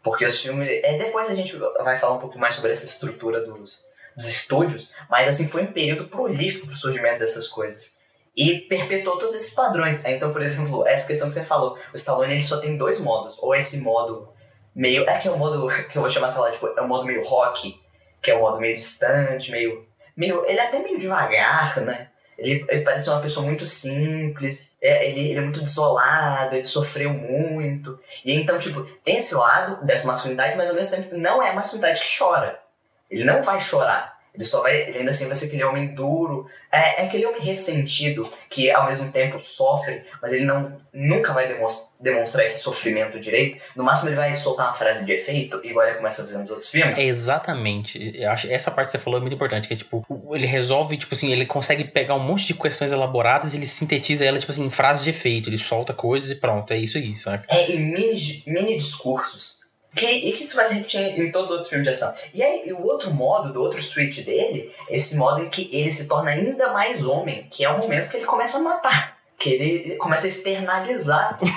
Porque os filmes. É, depois a gente vai falar um pouco mais sobre essa estrutura dos, dos estúdios, mas assim, foi um período prolífico pro surgimento dessas coisas. E perpetuou todos esses padrões. Então, por exemplo, essa questão que você falou, o Stallone ele só tem dois modos. Ou esse modo meio. É que é um modo que eu vou chamar, sei lá, tipo, é um modo meio rock, que é um modo meio distante, meio meio. Ele é até meio devagar, né? Ele, ele parece uma pessoa muito simples, é, ele, ele é muito desolado, ele sofreu muito. E então, tipo, tem esse lado dessa masculinidade, mas ao mesmo tempo não é a masculinidade que chora. Ele não vai chorar. Ele só vai, ele ainda assim vai ser aquele homem duro, é, é, aquele homem ressentido que ao mesmo tempo sofre, mas ele não nunca vai demonstrar esse sofrimento direito. No máximo ele vai soltar uma frase de efeito, igual ele começa a fazer nos outros filmes. É exatamente. Eu acho essa parte que você falou é muito importante, que é tipo, ele resolve, tipo assim, ele consegue pegar um monte de questões elaboradas e ele sintetiza ela tipo assim em frases de efeito, ele solta coisas e pronto, é isso aí, sabe? É, e mini, mini discursos que, e que isso vai se repetir em todos os outros filmes de ação. E aí, e o outro modo, do outro switch dele, esse modo em que ele se torna ainda mais homem, que é o momento que ele começa a matar. Que ele começa a externalizar.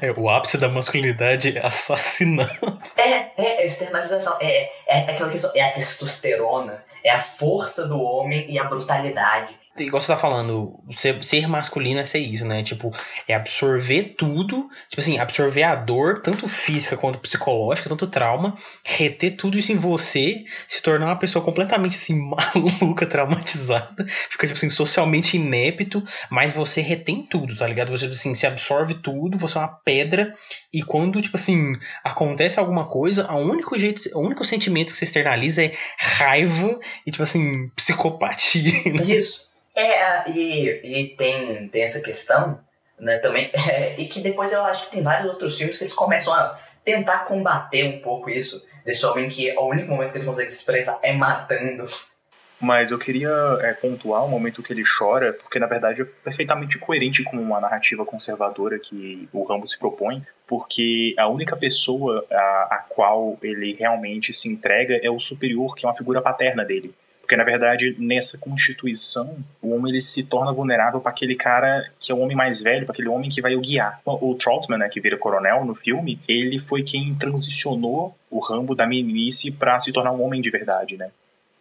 É o ápice da masculinidade assassinando. É, é, é externalização. É, é, é aquela questão, é a testosterona, é a força do homem e a brutalidade igual você tá falando, ser, ser masculino é ser isso, né? Tipo, é absorver tudo, tipo assim, absorver a dor, tanto física quanto psicológica, tanto trauma, reter tudo isso em você, se tornar uma pessoa completamente assim, maluca, traumatizada, fica, tipo assim, socialmente inepto, mas você retém tudo, tá ligado? Você, assim, se absorve tudo, você é uma pedra, e quando, tipo assim, acontece alguma coisa, o único jeito, o único sentimento que você externaliza é raiva e, tipo assim, psicopatia. Né? Isso. É, e, e tem, tem essa questão, né, também, é, e que depois eu acho que tem vários outros filmes que eles começam a tentar combater um pouco isso, desse homem que o único momento que ele consegue se expressar é matando. Mas eu queria é, pontuar o momento que ele chora, porque na verdade é perfeitamente coerente com uma narrativa conservadora que o Rambo se propõe, porque a única pessoa a, a qual ele realmente se entrega é o superior, que é uma figura paterna dele. Porque, na verdade, nessa constituição, o homem ele se torna vulnerável para aquele cara que é o homem mais velho, para aquele homem que vai o guiar. O Troutman, né, que vira coronel no filme, ele foi quem transicionou o Rambo da meninice para se tornar um homem de verdade, né?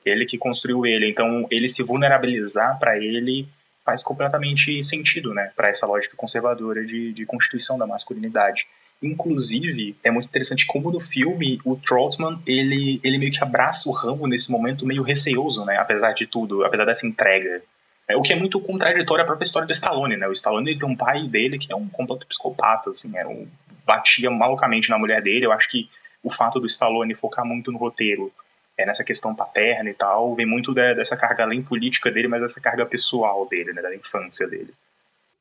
Ele que construiu ele. Então, ele se vulnerabilizar para ele faz completamente sentido, né, para essa lógica conservadora de, de constituição da masculinidade. Inclusive, é muito interessante como no filme o Troutman, ele, ele meio que abraça o Rambo nesse momento meio receoso, né? Apesar de tudo, apesar dessa entrega. É, o que é muito contraditório à própria história do Stallone, né? O Stallone ele tem um pai dele que é um completo psicopata, assim, é um, batia malucamente na mulher dele. Eu acho que o fato do Stallone focar muito no roteiro, é, nessa questão paterna e tal, vem muito de, dessa carga além política dele, mas dessa carga pessoal dele, né? Da infância dele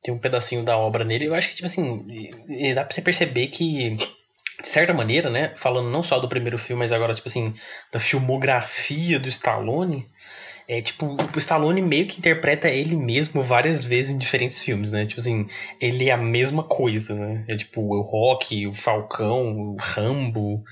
tem um pedacinho da obra nele. Eu acho que, tipo assim, dá pra você perceber que, de certa maneira, né? Falando não só do primeiro filme, mas agora, tipo assim, da filmografia do Stallone. É tipo, o Stallone meio que interpreta ele mesmo várias vezes em diferentes filmes, né? Tipo assim, ele é a mesma coisa, né? É tipo o Rock, o Falcão, o Rambo,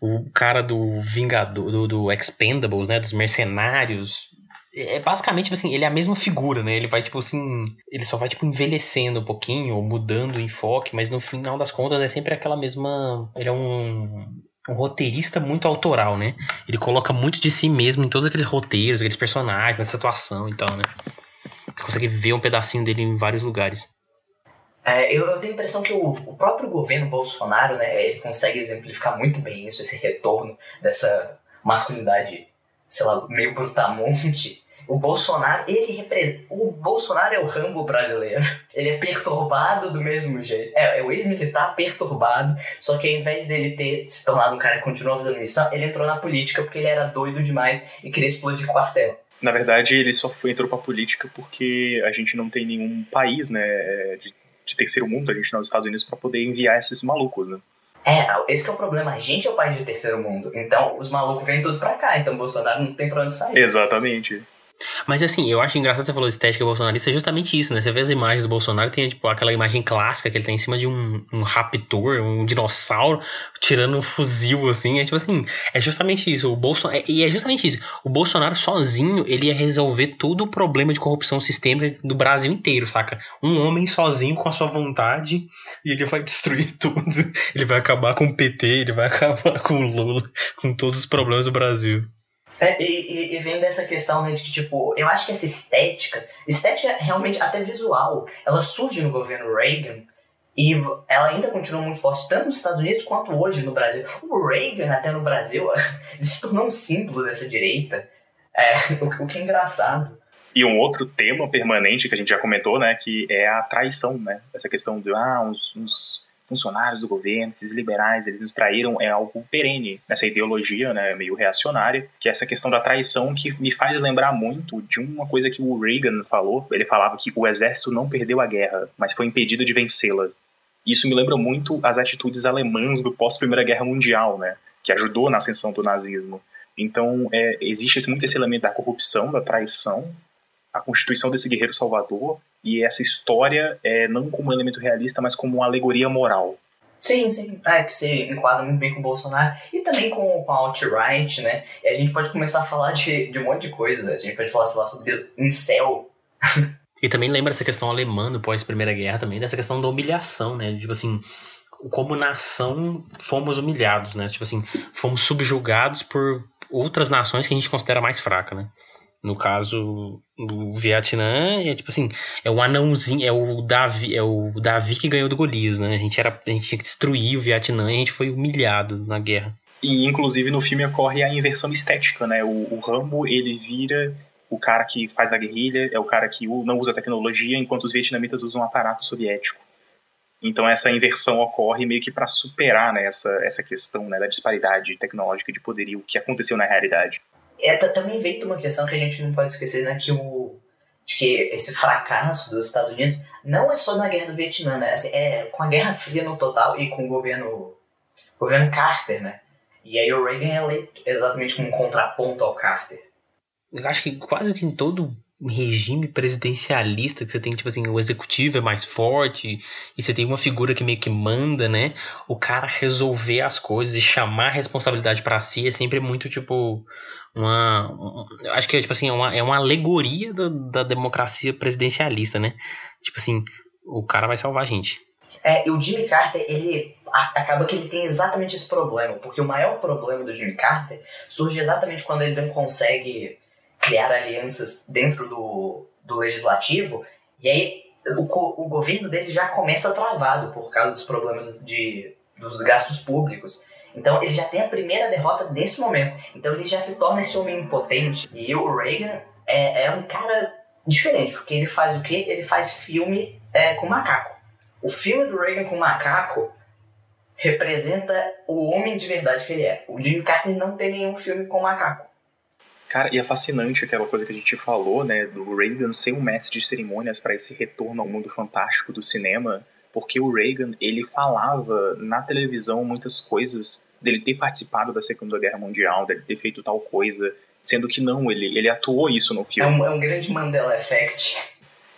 o cara do Vingador, do, do Expendables, né? Dos Mercenários é basicamente tipo assim, ele é a mesma figura, né? Ele vai tipo assim, ele só vai tipo envelhecendo um pouquinho, ou mudando o enfoque, mas no final das contas é sempre aquela mesma, ele é um um roteirista muito autoral, né? Ele coloca muito de si mesmo em todos aqueles roteiros, aqueles personagens, na situação e tal, né? Você consegue ver um pedacinho dele em vários lugares. É, eu, eu, tenho a impressão que o, o, próprio governo Bolsonaro, né, ele consegue exemplificar muito bem isso, esse retorno dessa masculinidade, sei lá, meio brutamonte. O Bolsonaro, ele representa. O Bolsonaro é o Rambo brasileiro. Ele é perturbado do mesmo jeito. É, é o ex-militar perturbado, só que ao invés dele ter se tornado um cara que continua fazendo missão, ele entrou na política porque ele era doido demais e queria explodir quartel. Na verdade, ele só foi, entrou pra política porque a gente não tem nenhum país, né, de de terceiro mundo, a gente nos Estados Unidos, para poder enviar esses malucos, né? É, esse é o problema. A gente é o país de terceiro mundo. Então, os malucos vêm tudo pra cá. Então, Bolsonaro não tem pra onde sair. Exatamente. Mas assim, eu acho engraçado você falou estética bolsonarista, é justamente isso, né? Você vê as imagens do Bolsonaro, tem tipo aquela imagem clássica que ele tá em cima de um, um raptor, um dinossauro, tirando um fuzil, assim. É tipo assim, é justamente isso. O Bolsonaro. É, e é justamente isso. O Bolsonaro sozinho, ele ia resolver todo o problema de corrupção sistêmica do Brasil inteiro, saca? Um homem sozinho com a sua vontade e ele vai destruir tudo. Ele vai acabar com o PT, ele vai acabar com o Lula, com todos os problemas do Brasil. É, e, e, vem dessa questão né, de que, tipo, eu acho que essa estética, estética realmente até visual, ela surge no governo Reagan e ela ainda continua muito forte, tanto nos Estados Unidos quanto hoje no Brasil. O Reagan, até no Brasil, se tornou um símbolo dessa direita, é, o, o que é engraçado. E um outro tema permanente que a gente já comentou, né, que é a traição, né? Essa questão de, ah, uns, uns funcionários do governo, esses liberais, eles nos traíram é algo perene nessa ideologia, né, meio reacionária, que é essa questão da traição que me faz lembrar muito de uma coisa que o Reagan falou. Ele falava que o exército não perdeu a guerra, mas foi impedido de vencê-la. Isso me lembra muito as atitudes alemãs do pós-Primeira Guerra Mundial, né, que ajudou na ascensão do nazismo. Então, é, existe muito esse elemento da corrupção, da traição, a constituição desse guerreiro salvador e essa história é, não como um elemento realista, mas como uma alegoria moral. Sim, sim. É, que se enquadra muito bem com o Bolsonaro e também com, com a alt-right, né? E a gente pode começar a falar de, de um monte de coisa. A gente pode falar, sei lá, sobre incel. E também lembra essa questão alemã no pós-Primeira Guerra também, dessa questão da humilhação, né? Tipo assim, como nação fomos humilhados, né? Tipo assim, fomos subjugados por outras nações que a gente considera mais fraca, né? No caso do Vietnã, é tipo assim, é o anãozinho, é o Davi, é o Davi que ganhou do Golias, né? A gente, era, a gente tinha que destruir o Vietnã e a gente foi humilhado na guerra. E inclusive no filme ocorre a inversão estética, né? O, o Rambo, ele vira o cara que faz a guerrilha, é o cara que não usa tecnologia, enquanto os vietnamitas usam um aparato soviético. Então essa inversão ocorre meio que para superar né, essa, essa questão né, da disparidade tecnológica de poderio que aconteceu na realidade é, também veio de uma questão que a gente não pode esquecer, né? Que o, de que esse fracasso dos Estados Unidos não é só na guerra do Vietnã, né? Assim, é com a Guerra Fria no total e com o governo, governo Carter, né? E aí o Reagan é eleito exatamente como um contraponto ao Carter. Eu acho que quase que em todo regime presidencialista que você tem, tipo assim, o executivo é mais forte e você tem uma figura que meio que manda, né? O cara resolver as coisas e chamar a responsabilidade para si é sempre muito, tipo, uma. Um, acho que é, tipo assim, é uma, é uma alegoria da, da democracia presidencialista, né? Tipo assim, o cara vai salvar a gente. É, e o Jimmy Carter, ele acaba que ele tem exatamente esse problema, porque o maior problema do Jimmy Carter surge exatamente quando ele não consegue criar alianças dentro do, do legislativo, e aí o, o governo dele já começa travado por causa dos problemas de, dos gastos públicos. Então ele já tem a primeira derrota nesse momento. Então ele já se torna esse homem impotente. E o Reagan é, é um cara diferente, porque ele faz o quê? Ele faz filme é, com macaco. O filme do Reagan com macaco representa o homem de verdade que ele é. O Jimmy Carter não tem nenhum filme com macaco. Cara, e é fascinante aquela coisa que a gente falou, né, do Reagan ser um mestre de cerimônias para esse retorno ao mundo fantástico do cinema, porque o Reagan, ele falava na televisão muitas coisas dele ter participado da Segunda Guerra Mundial, dele ter feito tal coisa, sendo que não, ele, ele atuou isso no filme. É um, é um grande Mandela Effect.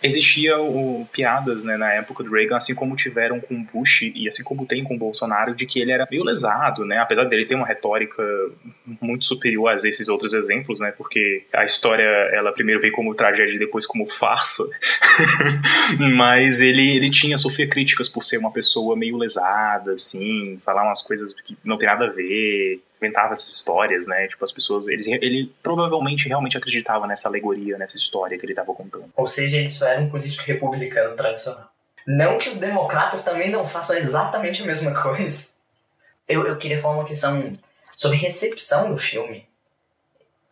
Existia o, piadas né, na época do Reagan, assim como tiveram com Bush e assim como tem com Bolsonaro, de que ele era meio lesado, né? Apesar dele ter uma retórica muito superior a esses outros exemplos, né? Porque a história, ela primeiro veio como tragédia e depois como farsa. Mas ele, ele tinha, sofria críticas por ser uma pessoa meio lesada, assim, falar umas coisas que não tem nada a ver inventava essas histórias, né? Tipo, as pessoas. Ele, ele provavelmente realmente acreditava nessa alegoria, nessa história que ele estava contando. Ou seja, ele só era um político republicano tradicional. Não que os democratas também não façam exatamente a mesma coisa. Eu, eu queria falar uma questão sobre recepção do filme.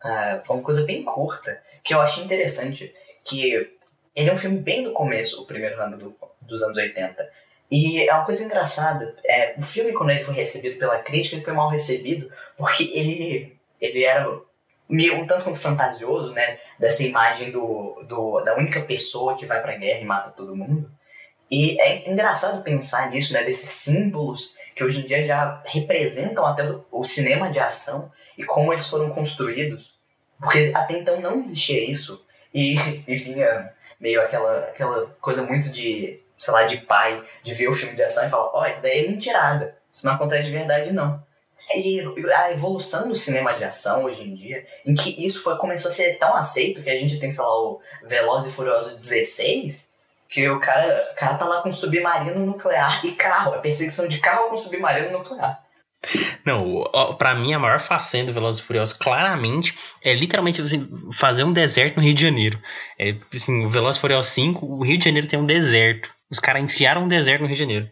Uh, uma coisa bem curta, que eu achei interessante. Que ele é um filme bem do começo, o primeiro ano do, dos anos 80. E é uma coisa engraçada. É, o filme, quando ele foi recebido pela crítica, ele foi mal recebido porque ele, ele era meio um tanto quanto fantasioso, né? Dessa imagem do, do, da única pessoa que vai pra guerra e mata todo mundo. E é engraçado pensar nisso, né? Desses símbolos que hoje em dia já representam até o cinema de ação e como eles foram construídos. Porque até então não existia isso. E, e vinha meio aquela, aquela coisa muito de sei lá, de pai, de ver o filme de ação e falar, ó, oh, isso daí é mentirada, isso não acontece de verdade não. E a evolução do cinema de ação hoje em dia, em que isso foi, começou a ser tão aceito que a gente tem, sei lá, o Veloz e Furioso 16, que o cara, o cara tá lá com submarino nuclear e carro, a perseguição de carro com submarino nuclear. Não, para mim a maior façanha do Velozes e Furiosos claramente é literalmente assim, fazer um deserto no Rio de Janeiro. É, assim, o Velozes e Furiosos 5, o Rio de Janeiro tem um deserto. Os caras enfiaram um deserto no Rio de Janeiro.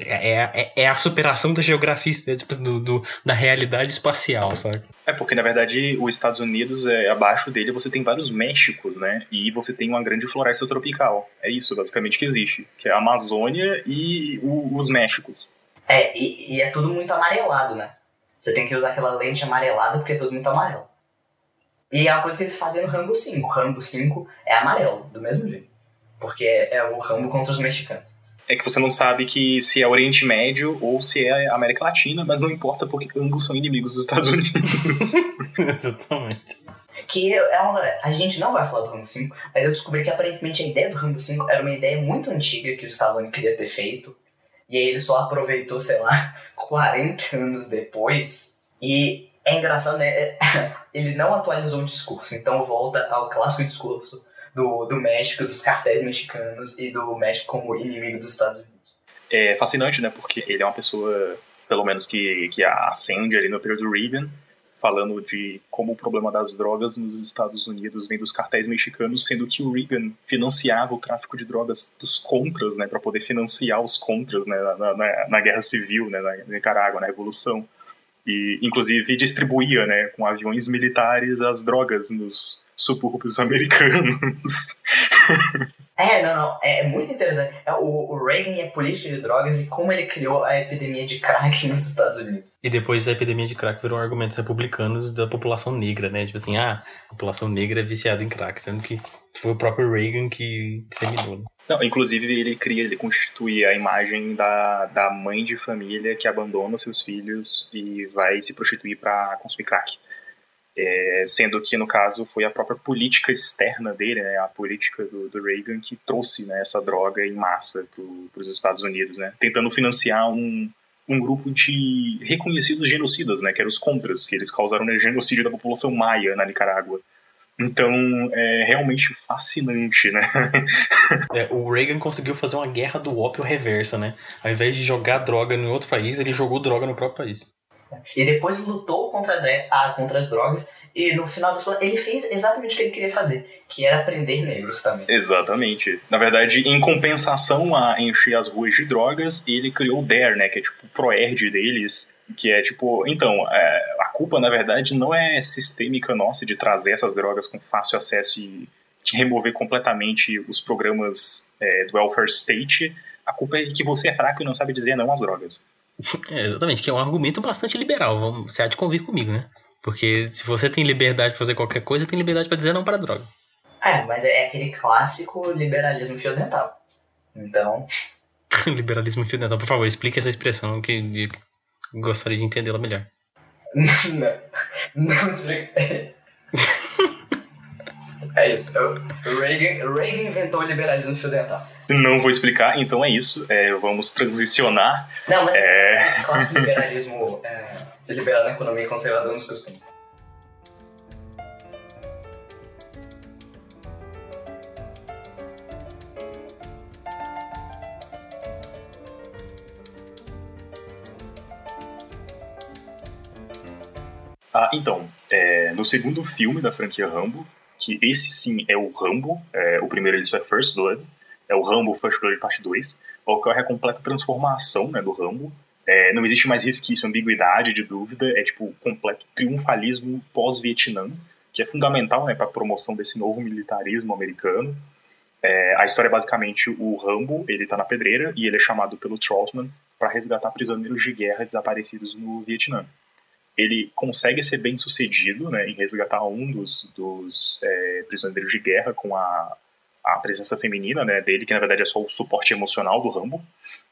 É, é, é a superação da geografia, né, tipo, do, do, da realidade espacial, sabe? É porque, na verdade, os Estados Unidos, é, abaixo dele, você tem vários Méxicos, né? E você tem uma grande floresta tropical. É isso, basicamente, que existe. Que é a Amazônia e o, os Méxicos. É, e, e, é tudo muito amarelado, né? Você tem que usar aquela lente amarelada porque é tudo muito amarelo. E é uma coisa que eles fazem no Rambo 5. O Rambo 5 é amarelo, do mesmo jeito. Porque é, é o Rambo contra os mexicanos. É que você não sabe que se é Oriente Médio ou se é América Latina, mas não importa porque ambos são inimigos dos Estados Unidos. Exatamente. Que é uma, a gente não vai falar do Rambo 5, mas eu descobri que aparentemente a ideia do Rambo 5 era uma ideia muito antiga que o Stallone queria ter feito. E aí ele só aproveitou, sei lá, 40 anos depois. E é engraçado, né? Ele não atualizou o discurso, então volta ao clássico discurso do, do México, dos cartéis mexicanos e do México como inimigo dos Estados Unidos. É fascinante, né? Porque ele é uma pessoa, pelo menos que, que acende ali no período Reagan, falando de como o problema das drogas nos Estados Unidos vem dos cartéis mexicanos, sendo que o Reagan financiava o tráfico de drogas dos contras, né, para poder financiar os contras, né, na, na, na guerra civil, né, na Nicarágua, na revolução, e inclusive distribuía, né, com aviões militares as drogas nos subúrbios americanos. É, não, não. É muito interessante. É, o, o Reagan é política de drogas e como ele criou a epidemia de crack nos Estados Unidos. E depois a epidemia de crack virou argumentos republicanos da população negra, né? Tipo assim, ah, a população negra é viciada em crack, sendo que foi o próprio Reagan que disseminou. Né? Não, inclusive ele cria, ele constitui a imagem da, da mãe de família que abandona seus filhos e vai se prostituir para consumir crack. É, sendo que, no caso, foi a própria política externa dele, né, a política do, do Reagan, que trouxe né, essa droga em massa para os Estados Unidos, né, tentando financiar um, um grupo de reconhecidos genocidas, né, que eram os Contras, que eles causaram o genocídio da população maia na Nicarágua. Então, é realmente fascinante, né? É, o Reagan conseguiu fazer uma guerra do ópio reversa, né? Ao invés de jogar droga em outro país, ele jogou droga no próprio país. E depois lutou contra, a, contra as drogas. E no final das contas, ele fez exatamente o que ele queria fazer, que era prender negros também. Exatamente. Na verdade, em compensação a encher as ruas de drogas, ele criou o DARE, né? Que é tipo o ProErd deles. Que é tipo. Então, é, a culpa, na verdade, não é sistêmica nossa de trazer essas drogas com fácil acesso e de remover completamente os programas é, do welfare state. A culpa é que você é fraco e não sabe dizer não às drogas. É, exatamente, que é um argumento bastante liberal, vamos, você há de convir comigo, né? Porque se você tem liberdade para fazer qualquer coisa, tem liberdade para dizer não para droga. É, mas é aquele clássico liberalismo fio dental. Então. liberalismo fio dental, por favor, explique essa expressão que gostaria de entendê-la melhor. não, não explica. É isso. O Reagan, Reagan inventou o liberalismo fio dental. Não vou explicar, então é isso. É, vamos transicionar. Não, mas É. é clássico liberalismo é, liberal na economia e conservador nos costumes. Ah, então, é, no segundo filme da franquia Rambo, que esse sim é o Rambo, é, o primeiro ele só é First Blood, é o Rambo First Blood parte 2, ocorre a completa transformação né, do Rambo. É, não existe mais resquício, ambiguidade, de dúvida, é tipo completo triunfalismo pós-Vietnã, que é fundamental né, para a promoção desse novo militarismo americano. É, a história é basicamente o Rambo, ele tá na pedreira e ele é chamado pelo Troutman para resgatar prisioneiros de guerra desaparecidos no Vietnã ele consegue ser bem sucedido né, em resgatar um dos, dos é, prisioneiros de guerra com a, a presença feminina né, dele, que na verdade é só o suporte emocional do Rambo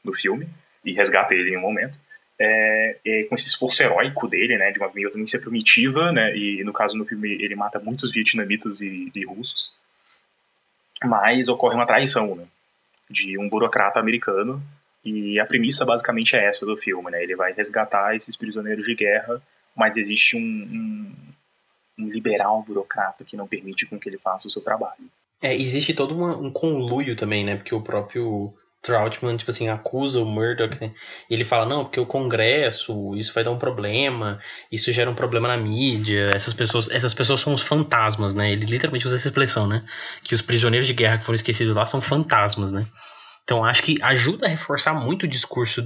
no filme, e resgata ele em um momento. É, é, com esse esforço heróico dele, né, de uma violência primitiva, né, e no caso no filme ele mata muitos vietnamitas e, e russos, mas ocorre uma traição né, de um burocrata americano, e a premissa basicamente é essa do filme, né, ele vai resgatar esses prisioneiros de guerra mas existe um, um, um, liberal burocrata que não permite com que ele faça o seu trabalho. É, existe todo uma, um conluio também, né? Porque o próprio Troutman, tipo assim, acusa o Murdoch, né? Ele fala, não, porque o Congresso, isso vai dar um problema, isso gera um problema na mídia, essas pessoas, essas pessoas são os fantasmas, né? Ele literalmente usa essa expressão, né? Que os prisioneiros de guerra que foram esquecidos lá são fantasmas, né? Então acho que ajuda a reforçar muito o discurso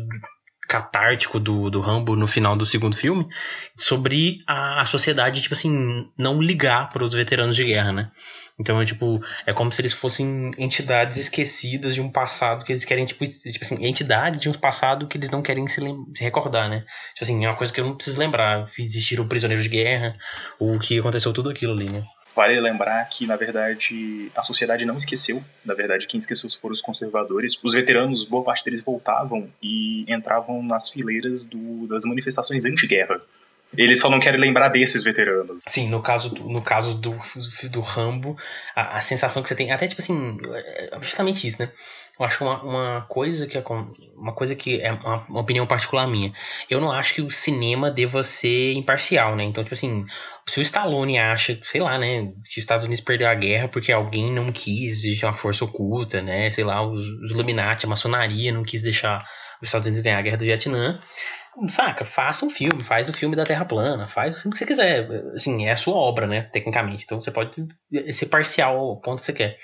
catártico do, do Rambo no final do segundo filme sobre a, a sociedade, tipo assim, não ligar para os veteranos de guerra, né? Então é tipo, é como se eles fossem entidades esquecidas de um passado que eles querem, tipo, tipo assim, entidades de um passado que eles não querem se, se, recordar, né? Tipo assim, é uma coisa que eu não preciso lembrar. Existiram prisioneiros de guerra, o que aconteceu tudo aquilo ali, né? Vale lembrar que, na verdade, a sociedade não esqueceu. Na verdade, quem esqueceu foram os conservadores. Os veteranos, boa parte deles voltavam e entravam nas fileiras do, das manifestações anti-guerra. Eles só não querem lembrar desses veteranos. Sim, no caso do, no caso do, do Rambo, a, a sensação que você tem, até tipo assim, é justamente isso, né? Eu acho uma, uma coisa que é uma coisa que é uma, uma, opinião particular minha. Eu não acho que o cinema deva ser imparcial, né? Então, tipo assim, se o Stallone acha, sei lá, né, que os Estados Unidos perdeu a guerra porque alguém não quis, existe uma força oculta, né? Sei lá, os, os Illuminati, a maçonaria não quis deixar os Estados Unidos ganhar a guerra do Vietnã. Saca, faça um filme, faz o filme da Terra plana, faz o filme que você quiser. Assim, é a sua obra, né, tecnicamente. Então você pode ser parcial ao ponto que você quer.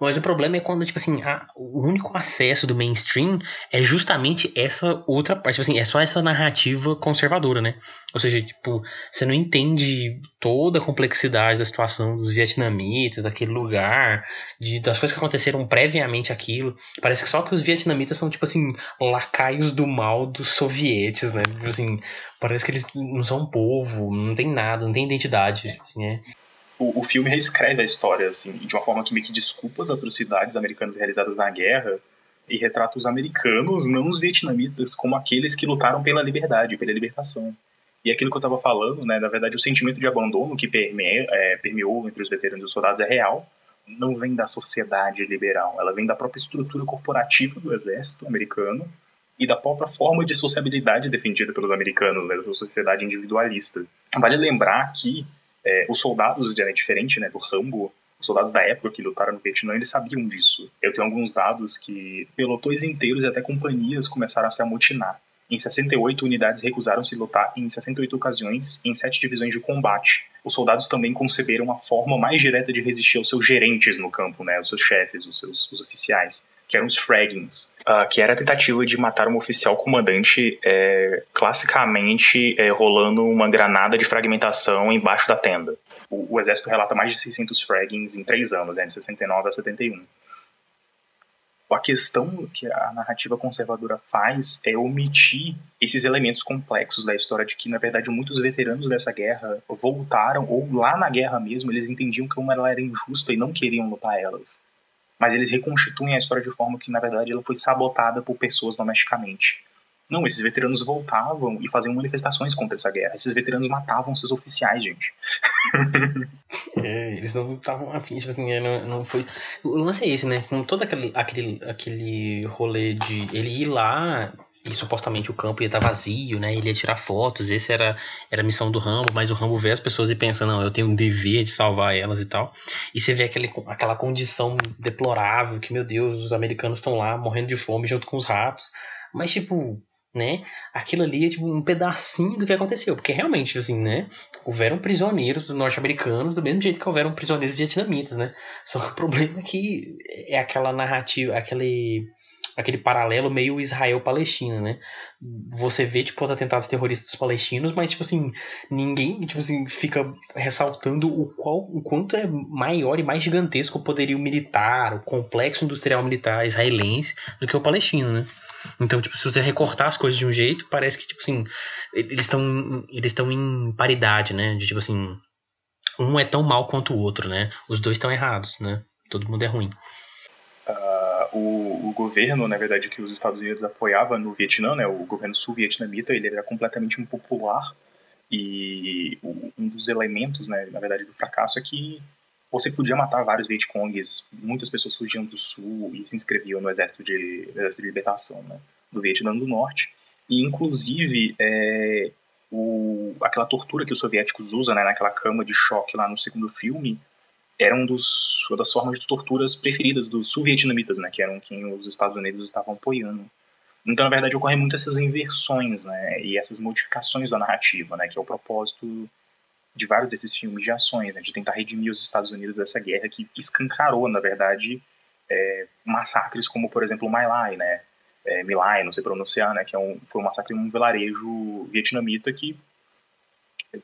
Mas o problema é quando, tipo assim, a, o único acesso do mainstream é justamente essa outra parte. Tipo assim, é só essa narrativa conservadora, né? Ou seja, tipo, você não entende toda a complexidade da situação dos vietnamitas, daquele lugar, de, das coisas que aconteceram previamente aquilo. Parece que só que os vietnamitas são, tipo assim, lacaios do mal dos sovietes, né? Tipo assim, parece que eles não são um povo, não tem nada, não tem identidade. Assim, é o, o filme reescreve a história, assim, de uma forma que meio que desculpa as atrocidades americanas realizadas na guerra e retrata os americanos, não os vietnamitas, como aqueles que lutaram pela liberdade, pela libertação. E aquilo que eu estava falando, né, na verdade, o sentimento de abandono que é, permeou entre os veteranos e os soldados é real, não vem da sociedade liberal, ela vem da própria estrutura corporativa do exército americano e da própria forma de sociabilidade defendida pelos americanos, né, dessa sociedade individualista. Vale lembrar que é, os soldados, é diferente né, do Rambo, os soldados da época que lutaram no Vietnã, eles sabiam disso. Eu tenho alguns dados que pelotões inteiros e até companhias começaram a se amotinar. Em 68, unidades recusaram-se lutar em 68 ocasiões em sete divisões de combate. Os soldados também conceberam uma forma mais direta de resistir aos seus gerentes no campo, né, os seus chefes, os seus os oficiais que eram os fraggings, uh, que era a tentativa de matar um oficial comandante é, classicamente é, rolando uma granada de fragmentação embaixo da tenda. O, o, exército relata mais de 600 fraggings em três anos, né, de 69 a 71. A questão que a narrativa conservadora faz é omitir esses elementos complexos da história de que, na verdade, muitos veteranos dessa guerra voltaram, ou lá na guerra mesmo, eles entendiam que ela era injusta e não queriam lutar elas mas eles reconstituem a história de forma que, na verdade, ela foi sabotada por pessoas domesticamente. Não, esses veteranos voltavam e faziam manifestações contra essa guerra. Esses veteranos matavam seus oficiais, gente. É, eles não estavam afim, tipo assim, é, não, não foi. O lance é esse, né? Com todo aquele, aquele, aquele rolê de ele ir lá e supostamente o campo ia estar tá vazio, né? Ele ia tirar fotos, esse era, era a missão do Rambo, mas o Rambo vê as pessoas e pensa, não, eu tenho um dever de salvar elas e tal. E você vê aquele, aquela condição deplorável que, meu Deus, os americanos estão lá morrendo de fome junto com os ratos. Mas, tipo, né? Aquilo ali é tipo um pedacinho do que aconteceu, porque realmente, assim, né? Houveram prisioneiros norte-americanos do mesmo jeito que houveram prisioneiros vietnamitas, né? Só que o problema é que é aquela narrativa, aquele aquele paralelo meio Israel-Palestina, né? Você vê, tipo, os atentados terroristas palestinos, mas, tipo assim, ninguém, tipo assim, fica ressaltando o, qual, o quanto é maior e mais gigantesco o poderio militar, o complexo industrial militar israelense do que o palestino, né? Então, tipo, se você recortar as coisas de um jeito, parece que, tipo assim, eles estão eles em paridade, né? De, tipo assim, um é tão mal quanto o outro, né? Os dois estão errados, né? Todo mundo é ruim. O, o, governo, na verdade, que os Estados Unidos apoiava no Vietnã, né, o governo sul-vietnamita, ele era completamente impopular e um dos elementos, né, na verdade, do fracasso é que você podia matar vários Vietcongues, muitas pessoas fugiam do sul e se inscreviam no exército de, exército de libertação né, do Vietnã do Norte, e inclusive é, o, aquela tortura que os soviéticos usam né, naquela cama de choque lá no segundo filme, era um dos, uma das formas de torturas preferidas dos sul-vietnamitas, né, que eram quem os Estados Unidos estavam apoiando. Então, na verdade, ocorrem muitas essas inversões, né, e essas modificações da narrativa, né, que é o propósito de vários desses filmes de ações, né, de tentar redimir os Estados Unidos dessa guerra que escancarou, na verdade, é, massacres como, por exemplo, o My Lai, né, é, My Lai, não sei pronunciar, né, que é um, foi um massacre em um vilarejo vietnamita que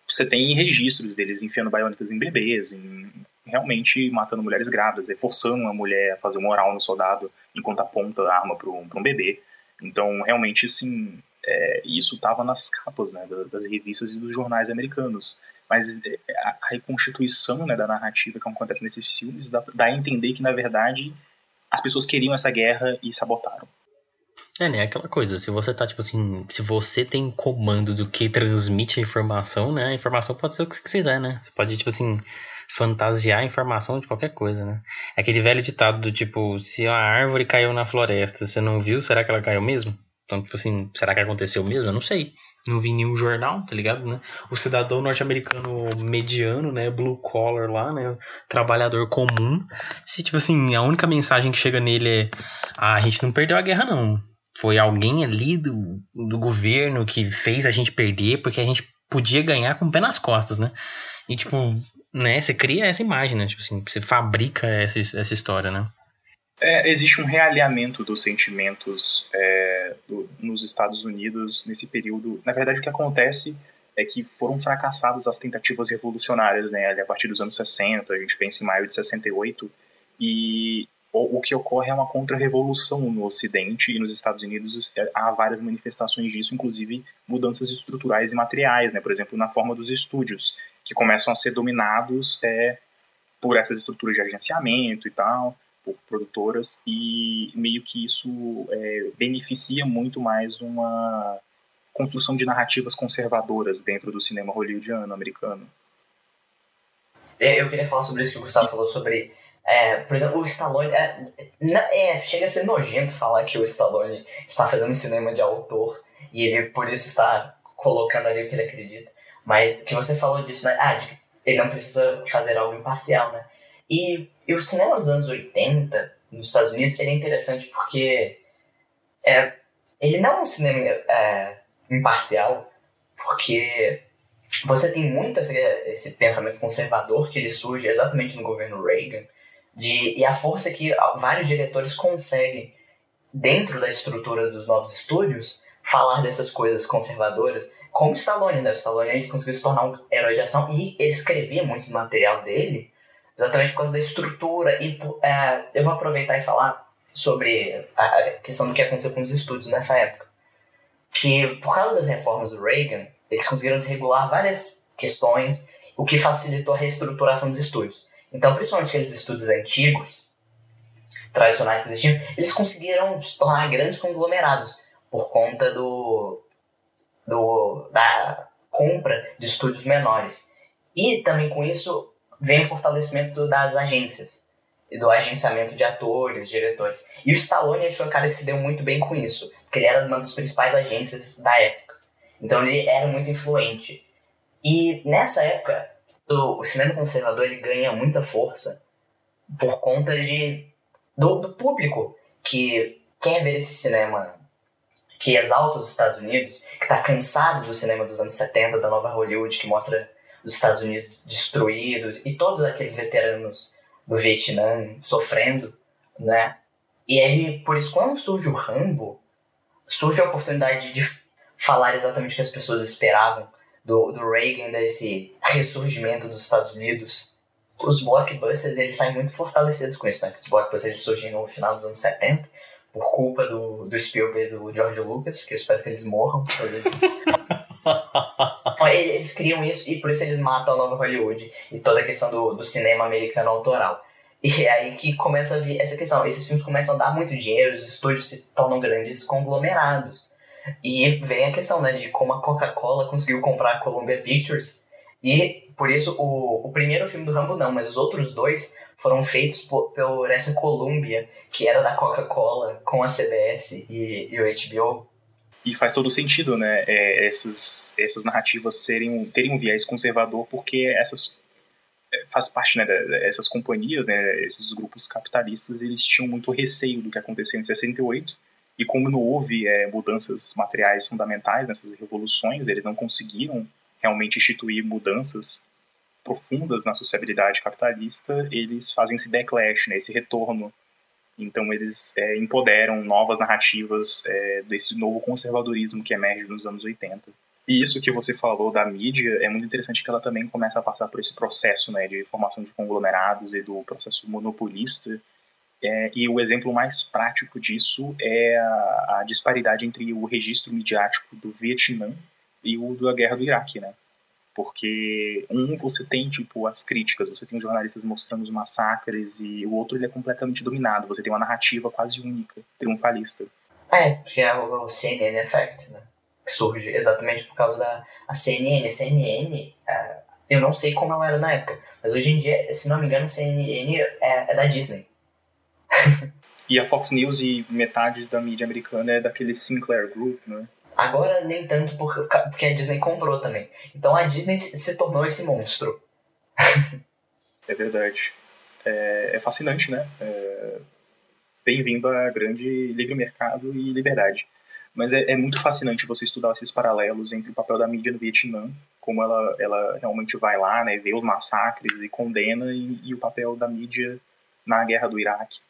você tem registros deles enfiando baionetas em bebês, em realmente matando mulheres grávidas, forçando a mulher a fazer um oral no soldado enquanto aponta a arma para um, um bebê. Então, realmente, assim, é, isso estava nas capas né, das revistas e dos jornais americanos. Mas é, a reconstituição né, da narrativa que acontece nesses filmes dá, dá a entender que, na verdade, as pessoas queriam essa guerra e sabotaram. É, né? Aquela coisa, se você tá, tipo assim, se você tem comando do que transmite a informação, né? A informação pode ser o que você quiser, né? Você pode, tipo assim, fantasiar a informação de qualquer coisa, né? Aquele velho ditado do tipo, se a árvore caiu na floresta, você não viu, será que ela caiu mesmo? Então, tipo assim, será que aconteceu mesmo? Eu não sei. Não vi nenhum jornal, tá ligado, né? O cidadão norte-americano mediano, né? Blue collar lá, né? Trabalhador comum. Se, tipo assim, a única mensagem que chega nele é: ah, a gente não perdeu a guerra, não. Foi alguém ali do, do governo que fez a gente perder porque a gente podia ganhar com o pé nas costas, né? E, tipo, né, você cria essa imagem, né? Tipo assim, você fabrica essa, essa história, né? É, existe um realinhamento dos sentimentos é, do, nos Estados Unidos nesse período. Na verdade, o que acontece é que foram fracassadas as tentativas revolucionárias, né? Ali a partir dos anos 60, a gente pensa em maio de 68, e o, o que ocorre é uma contra-revolução no Ocidente e nos Estados Unidos é, há várias manifestações disso, inclusive mudanças estruturais e materiais, né? Por exemplo, na forma dos estúdios que começam a ser dominados é, por essas estruturas de agenciamento e tal, por produtoras, e meio que isso é, beneficia muito mais uma construção de narrativas conservadoras dentro do cinema hollywoodiano americano. É, eu queria falar sobre isso que o Gustavo falou sobre. É, por exemplo, o Stallone. É, é, chega a ser nojento falar que o Stallone está fazendo cinema de autor e ele por isso está colocando ali o que ele acredita. Mas que você falou disso, né? Ah, de que ele não precisa fazer algo imparcial, né? E, e o cinema dos anos 80, nos Estados Unidos, ele é interessante porque é, ele não é um cinema é, imparcial, porque você tem muito esse, esse, pensamento conservador que ele surge exatamente no governo Reagan, de, e a força que vários diretores conseguem, dentro da estrutura dos novos estúdios, falar dessas coisas conservadoras como Stallone, né? O Stallone ele conseguiu se tornar um herói de ação e escrevia muito material dele exatamente por causa da estrutura. E é, eu vou aproveitar e falar sobre a questão do que aconteceu com os estúdios nessa época. Que por causa das reformas do Reagan, eles conseguiram desregular várias questões, o que facilitou a reestruturação dos estúdios. Então, principalmente aqueles estúdios antigos, tradicionais que existiam, eles conseguiram se tornar grandes conglomerados por conta do do, da compra de estúdios menores. E também com isso, vem o fortalecimento das agências e do agenciamento de atores, diretores. E o Stallone foi um cara que se deu muito bem com isso, porque ele era uma das principais agências da época. Então ele era muito influente. E nessa época, o cinema conservador ele ganha muita força por conta de do, do público que quer ver esse cinema que exalta os Estados Unidos, que está cansado do cinema dos anos 70, da nova Hollywood, que mostra os Estados Unidos destruídos e todos aqueles veteranos do Vietnã sofrendo, né? E aí, por isso, quando surge o Rambo, surge a oportunidade de falar exatamente o que as pessoas esperavam do, do Reagan, desse ressurgimento dos Estados Unidos. Os blockbusters, eles saem muito fortalecidos com isso, né? Os blockbusters, eles surgem no final dos anos 70, por culpa do, do Spielberg e do George Lucas, que eu espero que eles morram eles criam isso e por isso eles matam a nova Hollywood e toda a questão do, do cinema americano autoral. E é aí que começa a vir essa questão. Esses filmes começam a dar muito dinheiro, os estúdios se tornam grandes conglomerados. E vem a questão né, de como a Coca-Cola conseguiu comprar a Columbia Pictures. E por isso o, o primeiro filme do Rambo não, mas os outros dois foram feitos por, por essa Columbia, que era da Coca-Cola, com a CBS e, e o HBO. E faz todo sentido, né? É, essas, essas narrativas serem, terem um viés conservador, porque essas é, faz parte né, dessas companhias, né, esses grupos capitalistas, eles tinham muito receio do que aconteceu em 68, e como não houve é, mudanças materiais fundamentais nessas revoluções, eles não conseguiram realmente instituir mudanças profundas na sociabilidade capitalista, eles fazem esse backlash, né, esse retorno. Então eles é, empoderam novas narrativas é, desse novo conservadorismo que emerge nos anos 80. E isso que você falou da mídia é muito interessante que ela também começa a passar por esse processo né, de formação de conglomerados e do processo monopolista. É, e o exemplo mais prático disso é a, a disparidade entre o registro midiático do Vietnã e o da guerra do Iraque, né? Porque um você tem tipo as críticas, você tem os jornalistas mostrando os massacres e o outro ele é completamente dominado, você tem uma narrativa quase única, triunfalista. É, porque é o, CNN Effect, né? Que surge exatamente por causa da a CNN. A CNN, é, eu não sei como ela era na época, mas hoje em dia, se não me engano, a CNN é, é da Disney. e a Fox News e metade da mídia americana é daquele Sinclair Group, né? Agora nem tanto porque, porque a Disney comprou também. Então a Disney se tornou esse monstro. é verdade. É, é fascinante, né? É, Bem-vindo a grande livre mercado e liberdade. Mas é, é, muito fascinante você estudar esses paralelos entre o papel da mídia no Vietnã, como ela, ela realmente vai lá, né, vê os massacres e condena, e, e o papel da mídia na guerra do Iraque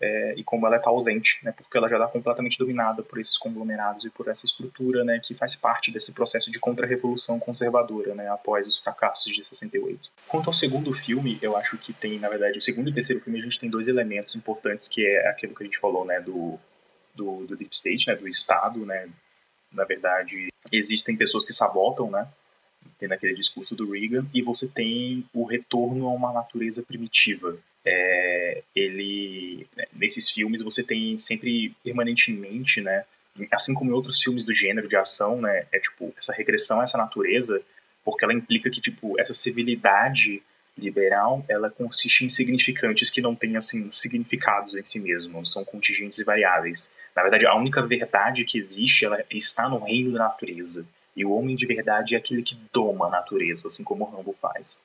é, e como ela está ausente, né, porque ela já está completamente dominada por esses conglomerados e por essa estrutura né, que faz parte desse processo de contra-revolução conservadora né, após os fracassos de 68. Quanto ao segundo filme, eu acho que tem, na verdade, o segundo e terceiro filme a gente tem dois elementos importantes, que é aquilo que a gente falou né, do, do, do Deep State, né, do Estado, né, na verdade, existem pessoas que sabotam, né, tem naquele discurso do Reagan, e você tem o retorno a uma natureza primitiva, é, ele né, nesses filmes você tem sempre permanentemente, né, assim como em outros filmes do gênero de ação, né, é tipo essa regressão a essa natureza, porque ela implica que tipo essa civilidade liberal, ela consiste em significantes que não têm assim significados em si mesmos, são contingentes e variáveis. Na verdade, a única verdade que existe, ela está no reino da natureza. E o homem de verdade é aquele que doma a natureza, assim como o Rambo faz.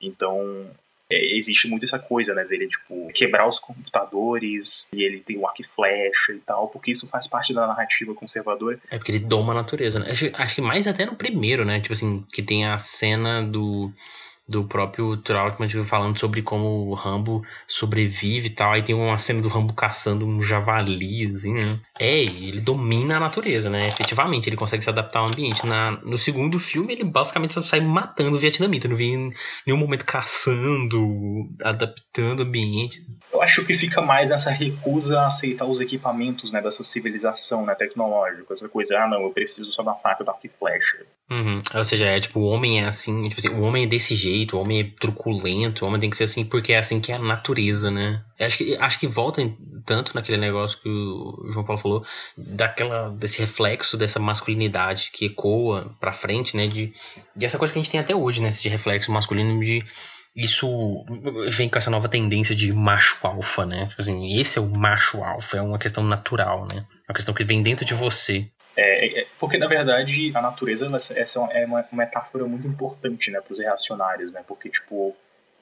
Então, é, existe muito essa coisa, né, dele, tipo, quebrar os computadores e ele tem o arco e flecha e tal, porque isso faz parte da narrativa conservadora. É porque ele doma a natureza, né? Acho, acho que mais até no primeiro, né? Tipo assim, que tem a cena do do próprio Trautmann tipo, falando sobre como o Rambo sobrevive e tal. Aí tem uma cena do Rambo caçando um javali, assim, né? É, ele domina a natureza, né? Efetivamente, ele consegue se adaptar ao ambiente. Na, no segundo filme, ele basicamente só sai matando o vietnamita. Não vi em nenhum momento caçando, adaptando o ambiente. Eu acho que fica mais nessa recusa a aceitar os equipamentos, né? Dessa civilização, né? Tecnológica. Essa coisa, ah, não, eu preciso só da faca do arco e flecha. Uhum. Ou seja, é tipo, o homem é assim, tipo assim, o homem é desse jeito, o homem é truculento, o homem tem que ser assim porque é assim que é a natureza, né? Acho que, acho que volta tanto naquele negócio que o João Paulo falou, daquela, desse reflexo dessa masculinidade que ecoa pra frente, né? De essa coisa que a gente tem até hoje, né? Esse reflexo masculino de isso vem com essa nova tendência de macho alfa, né? Tipo assim, esse é o macho alfa, é uma questão natural, né? É uma questão que vem dentro de você. É, é porque na verdade a natureza essa é uma metáfora muito importante, né, para os reacionários, né? Porque tipo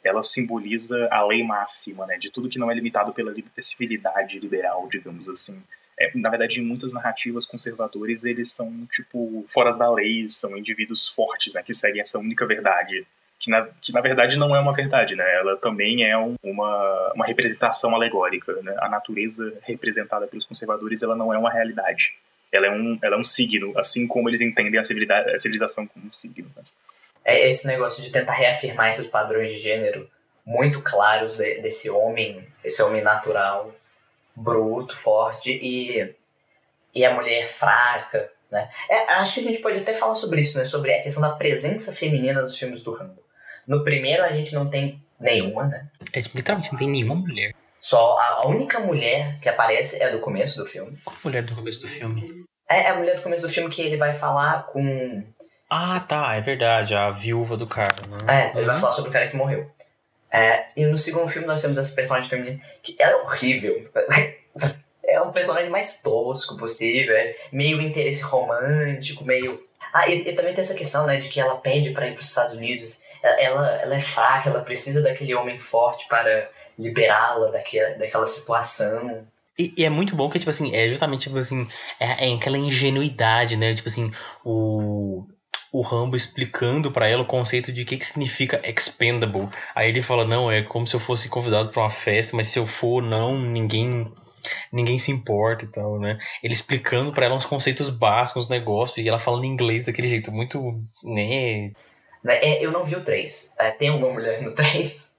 ela simboliza a lei máxima, né, de tudo que não é limitado pela civilidade liberal, digamos assim. É, na verdade, em muitas narrativas conservadores, eles são, tipo, fora da lei, são indivíduos fortes, né, que seguem essa única verdade. Que na, que na verdade não é uma verdade, né? Ela também é um, uma, uma representação alegórica, né? A natureza representada pelos conservadores, ela não é uma realidade. Ela é um, ela é um signo, assim como eles entendem a, a civilização como um signo. Né? É esse negócio de tentar reafirmar esses padrões de gênero muito claros de, desse homem, esse homem natural, bruto, forte e, e a mulher fraca, né? É, acho que a gente pode até falar sobre isso, né? Sobre a questão da presença feminina dos filmes do Rambo. No primeiro a gente não tem nenhuma, né? É, literalmente não tem nenhuma mulher. Só a, única mulher que aparece é do começo do filme. Qual mulher do começo do filme? É, é a mulher do começo do filme que ele vai falar com ah, tá, é verdade, a viúva do cara, né? É, ele uhum. vai falar sobre o cara que morreu. É, e no segundo filme nós temos essa personagem feminina que ela é horrível. é o personagem mais tosco possível, é meio interesse romântico, meio. Ah, e, e, também tem essa questão, né, de que ela pede para ir para os Estados Unidos. Ela, ela é fraca, ela precisa daquele homem forte para liberá-la daquela, daquela situação. E, e, é muito bom que, tipo assim, é justamente, tipo assim, é, é aquela ingenuidade, né? Tipo assim, o o Rambo explicando para ela o conceito de que, que significa expendable. Aí ele fala: "Não, é como se eu fosse convidado para uma festa, mas se eu for não, ninguém ninguém se importa e tal, né? Ele explicando para ela uns conceitos básicos dos negócios e ela falando inglês daquele jeito muito, né? Né é, eu não vi o 3. É, tem alguma mulher no 3?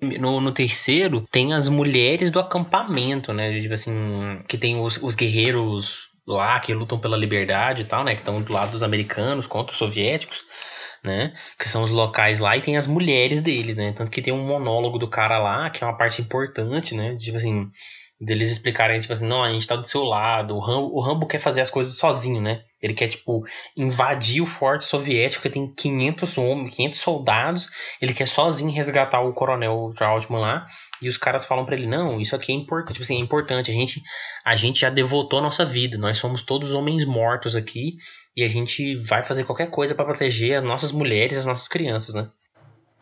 No, no, terceiro, tem as mulheres do acampamento, né? Tipo assim, que tem os, os guerreiros lá que lutam pela liberdade e tal, né? Que estão do lado dos americanos contra os soviéticos, né? Que são os locais lá e tem as mulheres deles, né? Tanto que tem um monólogo do cara lá, que é uma parte importante, né? Tipo assim, deles explicarem, tipo assim, não, a gente tá do seu lado, o Rambo, o Rambo quer fazer as coisas sozinho, né? Ele quer, tipo, invadir o forte soviético, que tem 500 homens, 500 soldados, ele quer sozinho resgatar o coronel Trautmann lá, e os caras falam para ele, não, isso aqui é importante, tipo assim, é importante, a gente, a gente já devotou a nossa vida, nós somos todos homens mortos aqui, e a gente vai fazer qualquer coisa para proteger as nossas mulheres, as nossas crianças, né?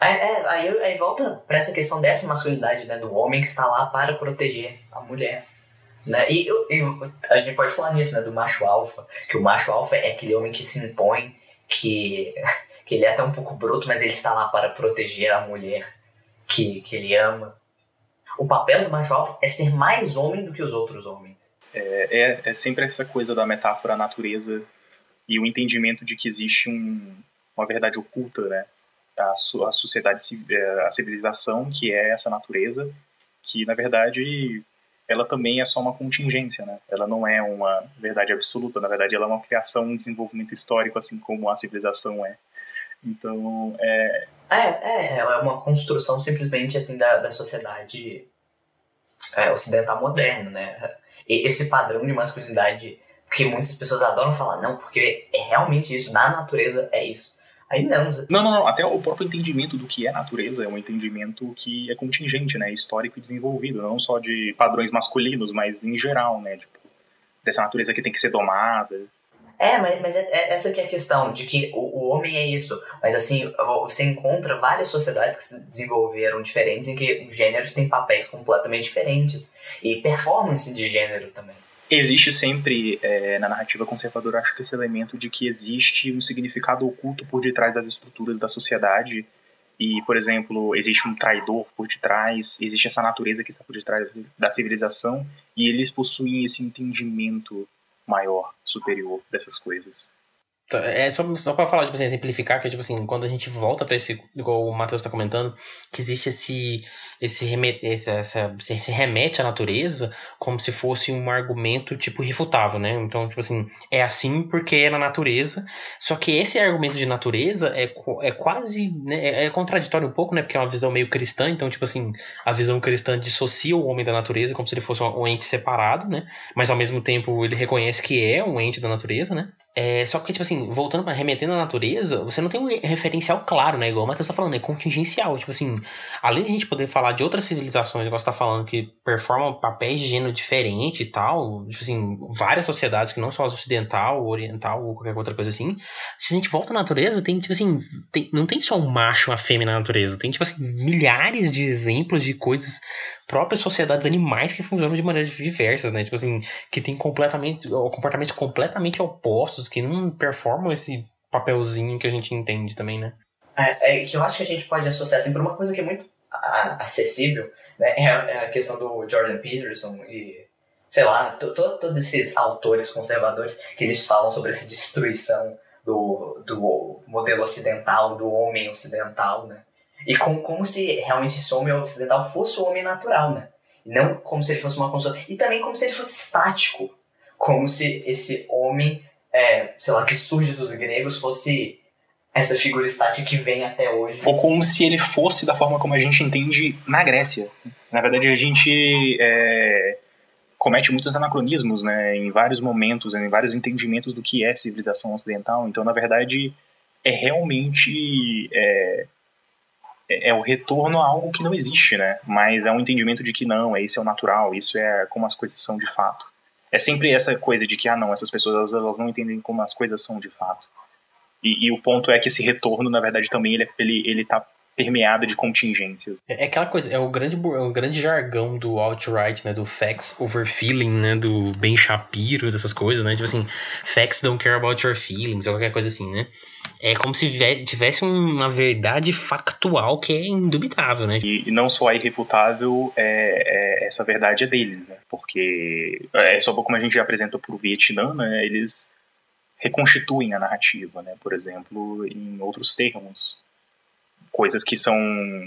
É, é, aí, aí volta para essa questão dessa masculinidade, né, do homem que está lá para proteger a mulher. Né? E, e a gente pode falar nisso, né, do macho alfa, que o macho alfa é aquele homem que se impõe, que, que ele é até um pouco bruto, mas ele está lá para proteger a mulher que, que ele ama. O papel do macho alfa é ser mais homem do que os outros homens. É, é, é sempre essa coisa da metáfora natureza e o entendimento de que existe um, uma verdade oculta, né? A, a sociedade, é, a civilização, que é essa natureza, que na verdade ela também é só uma contingência, né? Ela não é uma verdade absoluta, na verdade ela é uma criação, um desenvolvimento histórico, assim como a civilização é. Então, é... É, é, ela é uma construção simplesmente, assim, da, da sociedade é, ocidental moderna, né? E esse padrão de masculinidade que muitas pessoas adoram falar, não, porque é realmente isso, na natureza é isso. Aí não. Não, não, não. Até o próprio entendimento do que é natureza é um entendimento que é contingente, né? Histórico e desenvolvido, não só de padrões masculinos, mas em geral, né? Tipo, dessa natureza que tem que ser domada. É, mas, mas é, é, essa que é a questão, de que o, o homem é isso. Mas assim, você encontra várias sociedades que se desenvolveram diferentes em que os gêneros têm papéis completamente diferentes. E performance de gênero também. Existe sempre, é, na narrativa conservadora, acho que esse elemento de que existe um significado oculto por detrás das estruturas da sociedade. E, por exemplo, existe um traidor por detrás, existe essa natureza que está por detrás da civilização, e eles possuem esse entendimento maior, superior dessas coisas. Tá, é só, só pra falar, tipo assim, exemplificar, que tipo assim, quando a gente volta para esse, igual o Matheus tá comentando, que existe esse, esse, remete, esse, essa, esse remete à natureza como se fosse um argumento, tipo, irrefutável, né? Então, tipo assim, é assim porque é na natureza, só que esse argumento de natureza é, é quase, né, é, é contraditório um pouco, né? Porque é uma visão meio cristã, então, tipo assim, a visão cristã dissocia o homem da natureza como se ele fosse um ente separado, né? Mas ao mesmo tempo ele reconhece que é um ente da natureza, né? É, só que, tipo assim, voltando para remetendo à natureza, você não tem um referencial claro, né? Igual o Matheus tá falando, é contingencial. Tipo assim, além de a gente poder falar de outras civilizações, igual você tá falando, que performam papéis de gênero diferente e tal, tipo assim, várias sociedades que não só a ocidental, oriental ou qualquer outra coisa assim. Se a gente volta à natureza, tem, tipo assim, tem, não tem só um macho e uma fêmea na natureza, tem, tipo assim, milhares de exemplos de coisas próprias sociedades animais que funcionam de maneiras diversas, né? Tipo assim, que tem completamente comportamentos completamente opostos, que não performam esse papelzinho que a gente entende também, né? É, é que eu acho que a gente pode associar assim, por uma coisa que é muito acessível, né? É a, é a questão do Jordan Peterson e sei lá, todos esses autores conservadores que eles falam sobre essa destruição do, do modelo ocidental, do homem ocidental, né? E com, como se realmente esse homem ocidental fosse o homem natural, né? E não como se ele fosse uma construção. E também como se ele fosse estático. Como se esse homem, é, sei lá, que surge dos gregos fosse essa figura estática que vem até hoje. Ou como se ele fosse da forma como a gente entende na Grécia. Na verdade, a gente é, comete muitos anacronismos né, em vários momentos, em vários entendimentos do que é civilização ocidental. Então, na verdade, é realmente é, é, é, o retorno a algo que não existe, né? Mas é um entendimento de que não, esse é o natural, isso é como as coisas são de fato. É sempre essa coisa de que, ah, não, essas pessoas elas não entendem como as coisas são de fato. E, e o ponto é que esse retorno, na verdade, também ele, ele, ele tá permeado de contingências. É, é aquela coisa, é o grande, é o grande jargão do alt-right, né, do facts over feeling, né, do Ben Shapiro, dessas coisas, né, tipo assim, facts don't care about your feelings, ou qualquer coisa assim, né. É como se tivesse uma verdade factual que é indubitável, né. E, e não só é irrefutável, é, é, essa verdade é deles, né, porque é só como a gente já apresentou pro Vietnã, né, eles reconstituem a narrativa, né, por exemplo, em outros termos coisas que são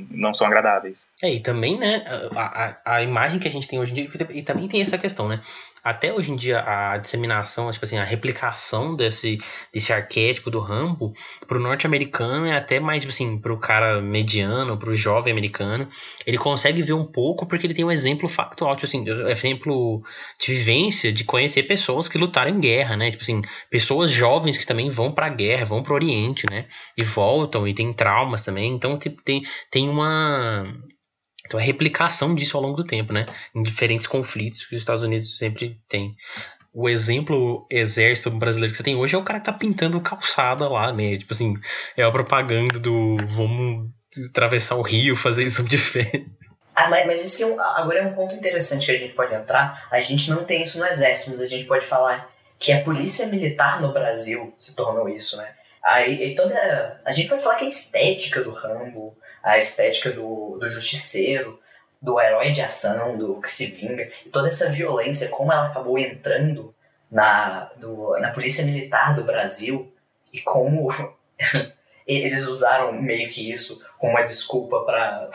não são agradáveis. É, e também, né, a, a, a imagem que a gente tem hoje em dia, e também tem essa questão, né, até hoje em dia a disseminação, tipo assim, a replicação desse, desse arquétipo do Rambo pro norte-americano é até mais, tipo assim, pro cara mediano, pro jovem americano, ele consegue ver um pouco porque ele tem um exemplo factual, tipo assim, exemplo de vivência, de conhecer pessoas que lutaram em guerra, né, tipo assim, pessoas jovens que também vão pra guerra, vão pro Oriente, né, e voltam e tem traumas também, então tem, tem uma então, a replicação disso ao longo do tempo, né? Em diferentes conflitos que os Estados Unidos sempre têm. O exemplo exército brasileiro que você tem hoje é o cara que tá pintando calçada lá, né? Tipo assim, é a propaganda do vamos atravessar o rio, fazer exame de fé. Ah, mas, mas isso é um, agora é um ponto interessante que a gente pode entrar. A gente não tem isso no exército, mas a gente pode falar que a polícia militar no Brasil se tornou isso, né? Aí, toda, a gente pode falar que a estética do Rambo, a estética do, do justiceiro, do herói de ação, do que se vinga, e toda essa violência, como ela acabou entrando na, do, na polícia militar do Brasil, e como eles usaram meio que isso como uma desculpa para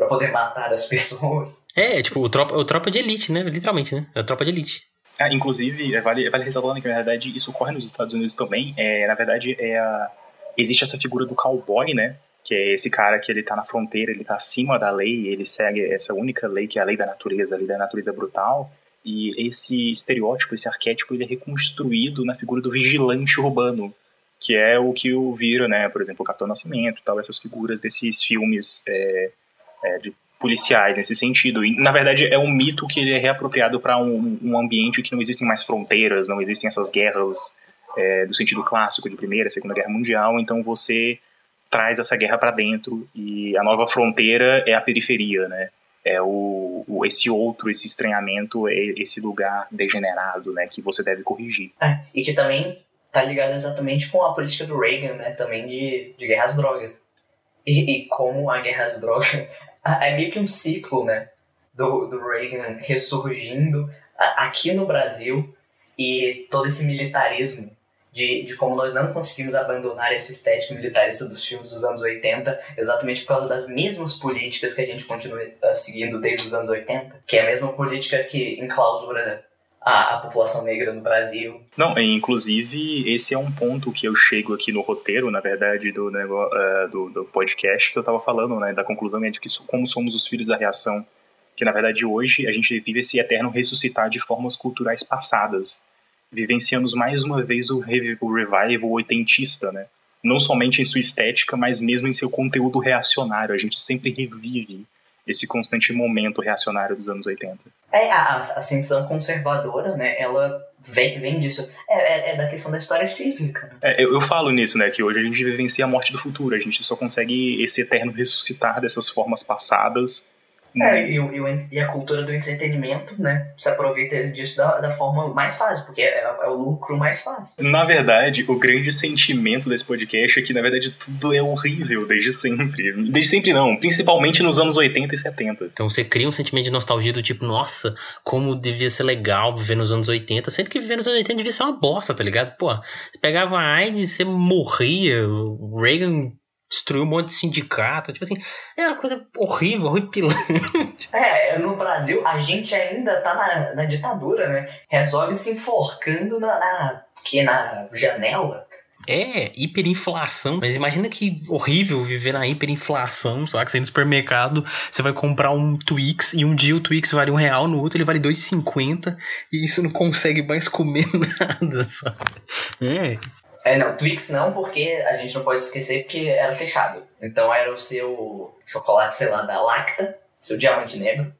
para poder matar as pessoas. É, tipo, o tropa, o tropa de elite, né? Literalmente, né? É a tropa de elite. Ah, inclusive, é, vale, vale ressaltar que, na verdade, isso ocorre nos Estados Unidos também. É, na verdade, é a, existe essa figura do cowboy, né? Que é esse cara que ele tá na fronteira, ele tá acima da lei, ele segue essa única lei que é a lei da natureza, a lei da natureza brutal, e esse estereótipo, esse arquétipo, ele é reconstruído na figura do vigilante urbano, que é o que o vira, né, por exemplo, o Capitão Nascimento, tal, essas figuras desses filmes é, é, de policiais nesse sentido. E, na verdade, é um mito que ele é reapropriado para um, um, ambiente que não existem mais fronteiras, não existem essas guerras é, do sentido clássico de Primeira, Segunda Guerra Mundial, então você traz essa guerra para dentro e a nova fronteira é a periferia, né? É o, o, esse outro, esse estranhamento, é esse lugar degenerado, né? Que você deve corrigir. É, e que também tá ligado exatamente com a política do Reagan, né? Também de, de guerra às drogas. E, e como a guerra às drogas é meio que um ciclo, né? Do, do Reagan ressurgindo aqui no Brasil e todo esse militarismo de, de como nós não conseguimos abandonar essa estética militarista dos filmes dos anos 80, exatamente por causa das mesmas políticas que a gente continua ah, seguindo desde os anos 80, que é a mesma política que enclausura a, a população negra no Brasil. Não, inclusive, esse é um ponto que eu chego aqui no roteiro, na verdade, do, uh, do, do, podcast que eu estava falando, né, da conclusão é de que como somos os filhos da reação, que na verdade hoje a gente vive esse eterno ressuscitar de formas culturais passadas vivenciamos mais uma vez o, o revival oitentista, né? Não somente em sua estética, mas mesmo em seu conteúdo reacionário. A gente sempre revive esse constante momento reacionário dos anos 80. É, a ascensão conservadora, né, ela vem, vem disso. É, é, é da questão da história cíclica. Né? É, eu, eu, falo nisso, né, que hoje a gente vivencia a morte do futuro, a gente só consegue esse eterno ressuscitar dessas formas passadas é, e, e, e, a cultura do entretenimento, né, se aproveita disso da, da forma mais fácil, porque é, é, o lucro mais fácil. Na verdade, o grande sentimento desse podcast é que, na verdade, tudo é horrível desde sempre. Desde sempre não, principalmente nos anos 80 e 70. Então você cria um sentimento de nostalgia do tipo, nossa, como devia ser legal viver nos anos 80, sendo que viver nos anos 80 devia ser uma bosta, tá ligado? Pô, você pegava a AIDS, você morria, o Reagan destruiu um monte de sindicato. Tipo assim, é uma coisa horrível, horripilante. É, no Brasil a gente ainda tá na, na ditadura, né? Resolve se enforcando na, na, que, na janela. É, hiperinflação. Mas imagina que horrível viver na hiperinflação, que você ir no supermercado, você vai comprar um Twix e um dia o Twix vale um real, no outro ele vale 2,50 e isso não consegue mais comer nada, sabe? É, é, não, Twix não, porque a gente não pode esquecer porque era fechado. Então era o seu chocolate, sei lá, da Lacta, seu diamante negro.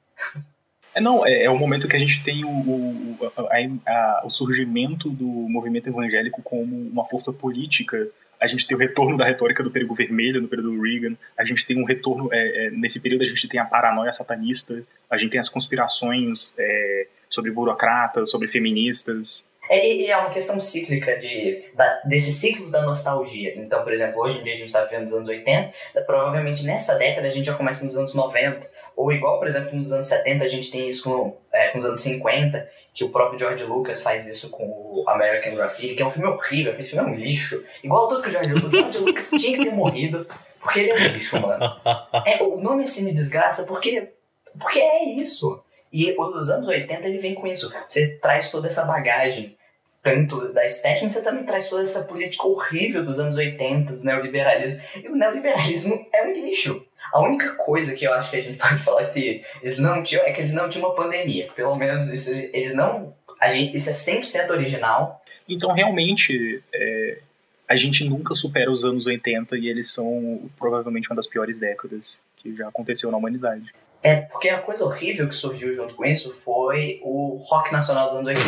É, não, é, é o momento que a gente tem o, o, a, a, o surgimento do movimento evangélico como uma força política. A gente tem o retorno da retórica do perigo vermelho no período do Reagan. A gente tem um retorno. É, é, nesse período, a gente tem a paranoia satanista. A gente tem as conspirações é, sobre burocratas, sobre feministas. É, e é uma questão cíclica de, da, desses ciclos da nostalgia. Então, por exemplo, hoje em dia a gente está vivendo nos anos 80, provavelmente nessa década a gente já começa nos anos 90. Ou igual, por exemplo, nos anos 70 a gente tem isso com, é, com os anos 50, que o próprio George Lucas faz isso com o American Graffiti, que é um filme horrível, aquele filme é um lixo. Igual tudo que o George Lucas... O George Lucas tinha que ter morrido, porque ele é um lixo, mano. É, o nome assim me desgraça porque, porque é isso. E os anos 80 ele vem com isso. Você traz toda essa bagagem tanto da estética, mas você também traz toda essa política horrível dos anos 80, do neoliberalismo. E o neoliberalismo é um lixo. A única coisa que eu acho que a gente pode falar que eles não tinham é que eles não tinham uma pandemia. Pelo menos isso, eles não. A gente, isso é 100% original. Então, realmente, é, a gente nunca supera os anos 80 e eles são provavelmente uma das piores décadas que já aconteceu na humanidade. É, porque a coisa horrível que surgiu junto com isso foi o rock nacional dos anos 80.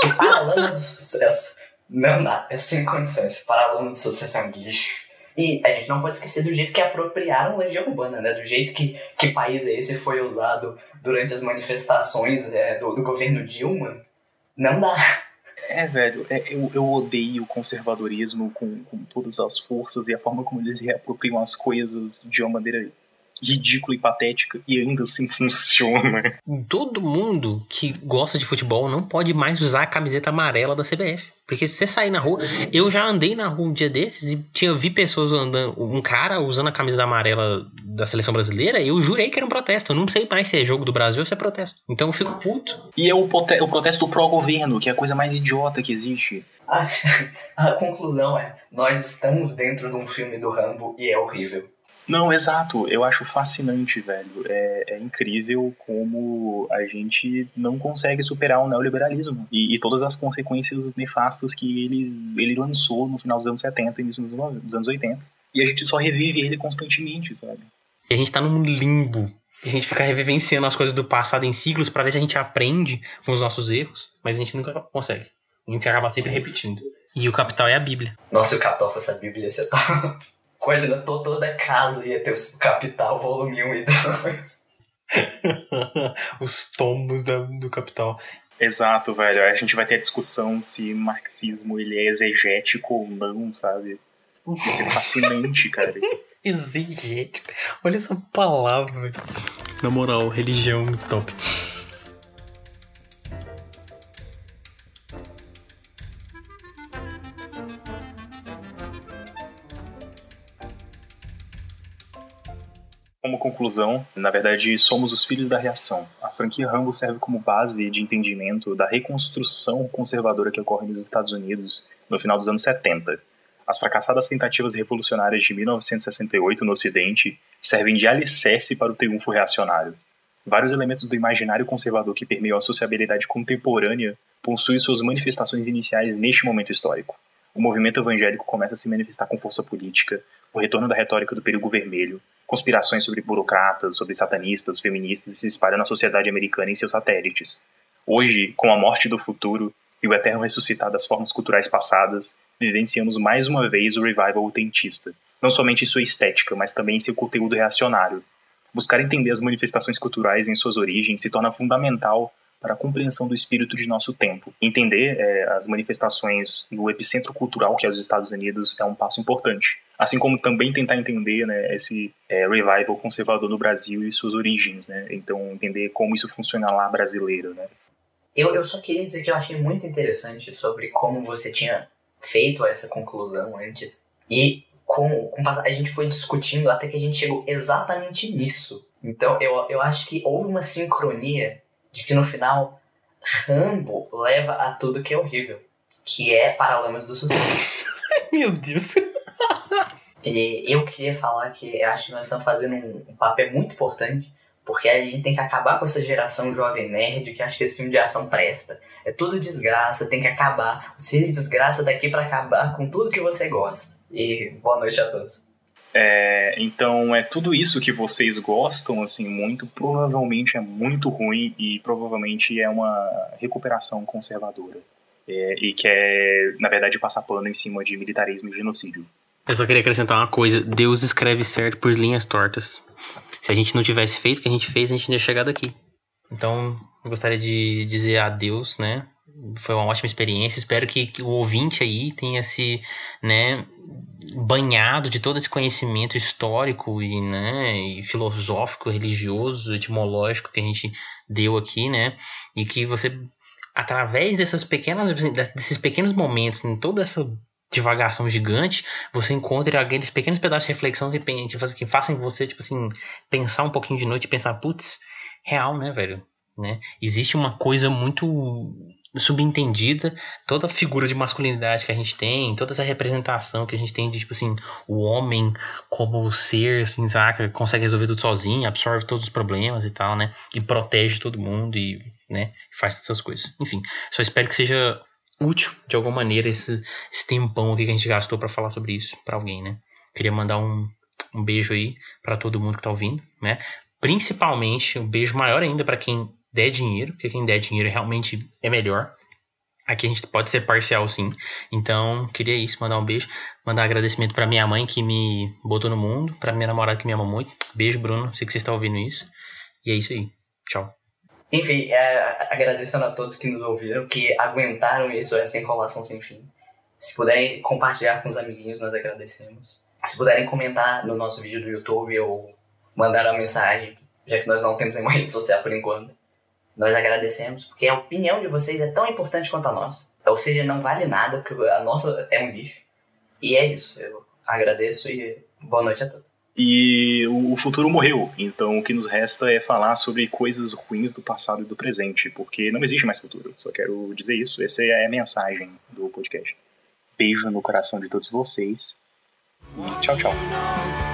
que Paralamas do Sucesso não dá, é sem condições. Paralamas do Sucesso é um lixo. E a gente não pode esquecer do jeito que apropriaram Legião Urbana, né? Do jeito que, que país esse foi usado durante as manifestações é, do, do governo Dilma. Não dá. É, velho, é, eu, eu odeio o conservadorismo com, com todas as forças e a forma como eles reapropriam as coisas de uma maneira ridícula e patética e ainda assim funciona. Todo mundo que gosta de futebol não pode mais usar a camiseta amarela da CBF. Porque se você sair na rua, eu já andei na rua um dia desses e tinha vi pessoas andando, um cara usando a camisa amarela da seleção brasileira, e eu jurei que era um protesto. Eu não sei mais se é jogo do Brasil ou se é protesto. Então eu fico puto. E é o, o protesto pró-governo, que é a coisa mais idiota que existe. A, a conclusão é: nós estamos dentro de um filme do Rambo e é horrível. Não, exato. Eu acho fascinante, velho. É, é, incrível como a gente não consegue superar o neoliberalismo e, e, todas as consequências nefastas que ele, ele lançou no final dos anos 70 e início dos anos 80. E a gente só revive ele constantemente, sabe? E a gente tá num limbo. A gente fica revivenciando as coisas do passado em ciclos para ver se a gente aprende com os nossos erros, mas a gente nunca consegue. A gente acaba sempre repetindo. E o capital é a Bíblia. Nossa, o capital fosse a Bíblia, você tá. Imagina, toda a casa ia ter o Capital, volume 1 e 2. Os tomos da, do Capital. Exato, velho. A gente vai ter a discussão se marxismo ele é exegético ou não, sabe? Isso é fascinante, cara. exegético. Olha essa palavra, velho. Na moral, religião top. Como conclusão, na verdade, somos os filhos da reação. A franquia Rambo serve como base de entendimento da reconstrução conservadora que ocorre nos Estados Unidos no final dos anos 70. As fracassadas tentativas revolucionárias de 1968 no Ocidente servem de alicerce para o triunfo reacionário. Vários elementos do imaginário conservador que permeiam a sociabilidade contemporânea possui suas manifestações iniciais neste momento histórico. O movimento evangélico começa a se manifestar com força política, o retorno da retórica do período vermelho, conspirações sobre burocratas, sobre satanistas, feministas se espalham na sociedade americana e seus satélites. Hoje, com a morte do futuro e o eterno ressuscitar das formas culturais passadas, vivenciamos mais uma vez o revival autentista, não somente em sua estética, mas também em seu conteúdo reacionário. Buscar entender as manifestações culturais em suas origens se torna fundamental para a compreensão do espírito de nosso tempo. Entender é, as manifestações no epicentro cultural que é os Estados Unidos é um passo importante. Assim como também tentar entender né, esse é, revival conservador no Brasil e suas origens, né? Então entender como isso funciona lá brasileiro, né? Eu, eu só queria dizer que eu achei muito interessante sobre como você tinha feito essa conclusão antes e com, com a gente foi discutindo até que a gente chegou exatamente nisso. Então eu, eu acho que houve uma sincronia de que no final Rambo leva a tudo que é horrível, que é Paralamas do Sucesso. Meu Deus. E eu queria falar que acho que nós estamos fazendo um, um papel muito importante, porque a gente tem que acabar com essa geração jovem nerd que acha que esse filme de ação presta. É tudo desgraça, tem que acabar. O cine desgraça daqui para acabar com tudo que você gosta. E boa noite a todos. É, então é tudo isso que vocês gostam assim muito provavelmente é muito ruim e provavelmente é uma recuperação conservadora é, e quer é, na verdade passar pano em cima de militarismo e genocídio. Eu só queria acrescentar uma coisa: Deus escreve certo por linhas tortas. Se a gente não tivesse feito o que a gente fez, a gente não chegado aqui. Então, gostaria de dizer adeus, né? Foi uma ótima experiência. Espero que, que o ouvinte aí tenha se, né, banhado de todo esse conhecimento histórico e, né, e filosófico, religioso, etimológico que a gente deu aqui, né? E que você, através dessas pequenas, desses pequenos momentos, em toda essa divagação gigante, você encontre aqueles pequenos pedaços de reflexão que, que façam você, tipo assim, pensar um pouquinho de noite e pensar, putz, real, né, velho? Né? Existe uma coisa muito subentendida toda a figura de masculinidade que a gente tem, toda essa representação que a gente tem de, tipo assim, o homem como ser, assim, saca, consegue resolver tudo sozinho, absorve todos os problemas e tal, né? E protege todo mundo e, né, faz essas coisas. Enfim, só espero que seja útil de alguma maneira esse, esse tempão aqui que a gente gastou para falar sobre isso para alguém, né? Queria mandar um, um beijo aí para todo mundo que tá ouvindo, né? Principalmente um beijo maior ainda para quem der dinheiro, porque quem der dinheiro realmente é melhor. Aqui a gente pode ser parcial sim. Então, queria isso, mandar um beijo, mandar um agradecimento para minha mãe que me botou no mundo, para minha namorada que me ama muito. Beijo, Bruno, sei que você está ouvindo isso. E é isso aí. Tchau. Enfim, é, agradecendo a todos que nos ouviram, que aguentaram isso, essa enrolação sem fim. Se puderem compartilhar com os amiguinhos, nós agradecemos. Se puderem comentar no nosso vídeo do YouTube ou mandar uma mensagem, já que nós não temos nenhuma rede social por enquanto. Nós agradecemos, porque a opinião de vocês é tão importante quanto a nossa. Ou seja, não vale nada, porque a nossa é um lixo. E é isso. Eu agradeço e boa noite a todos. E o futuro morreu, então o que nos resta é falar sobre coisas ruins do passado e do presente, porque não existe mais futuro. Só quero dizer isso, essa é a mensagem do podcast. Beijo no coração de todos vocês. E tchau, tchau.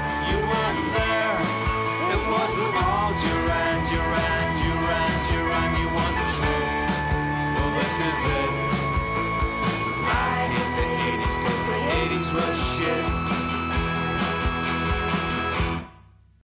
Is it. I hate the 80s cause the 80s was shit.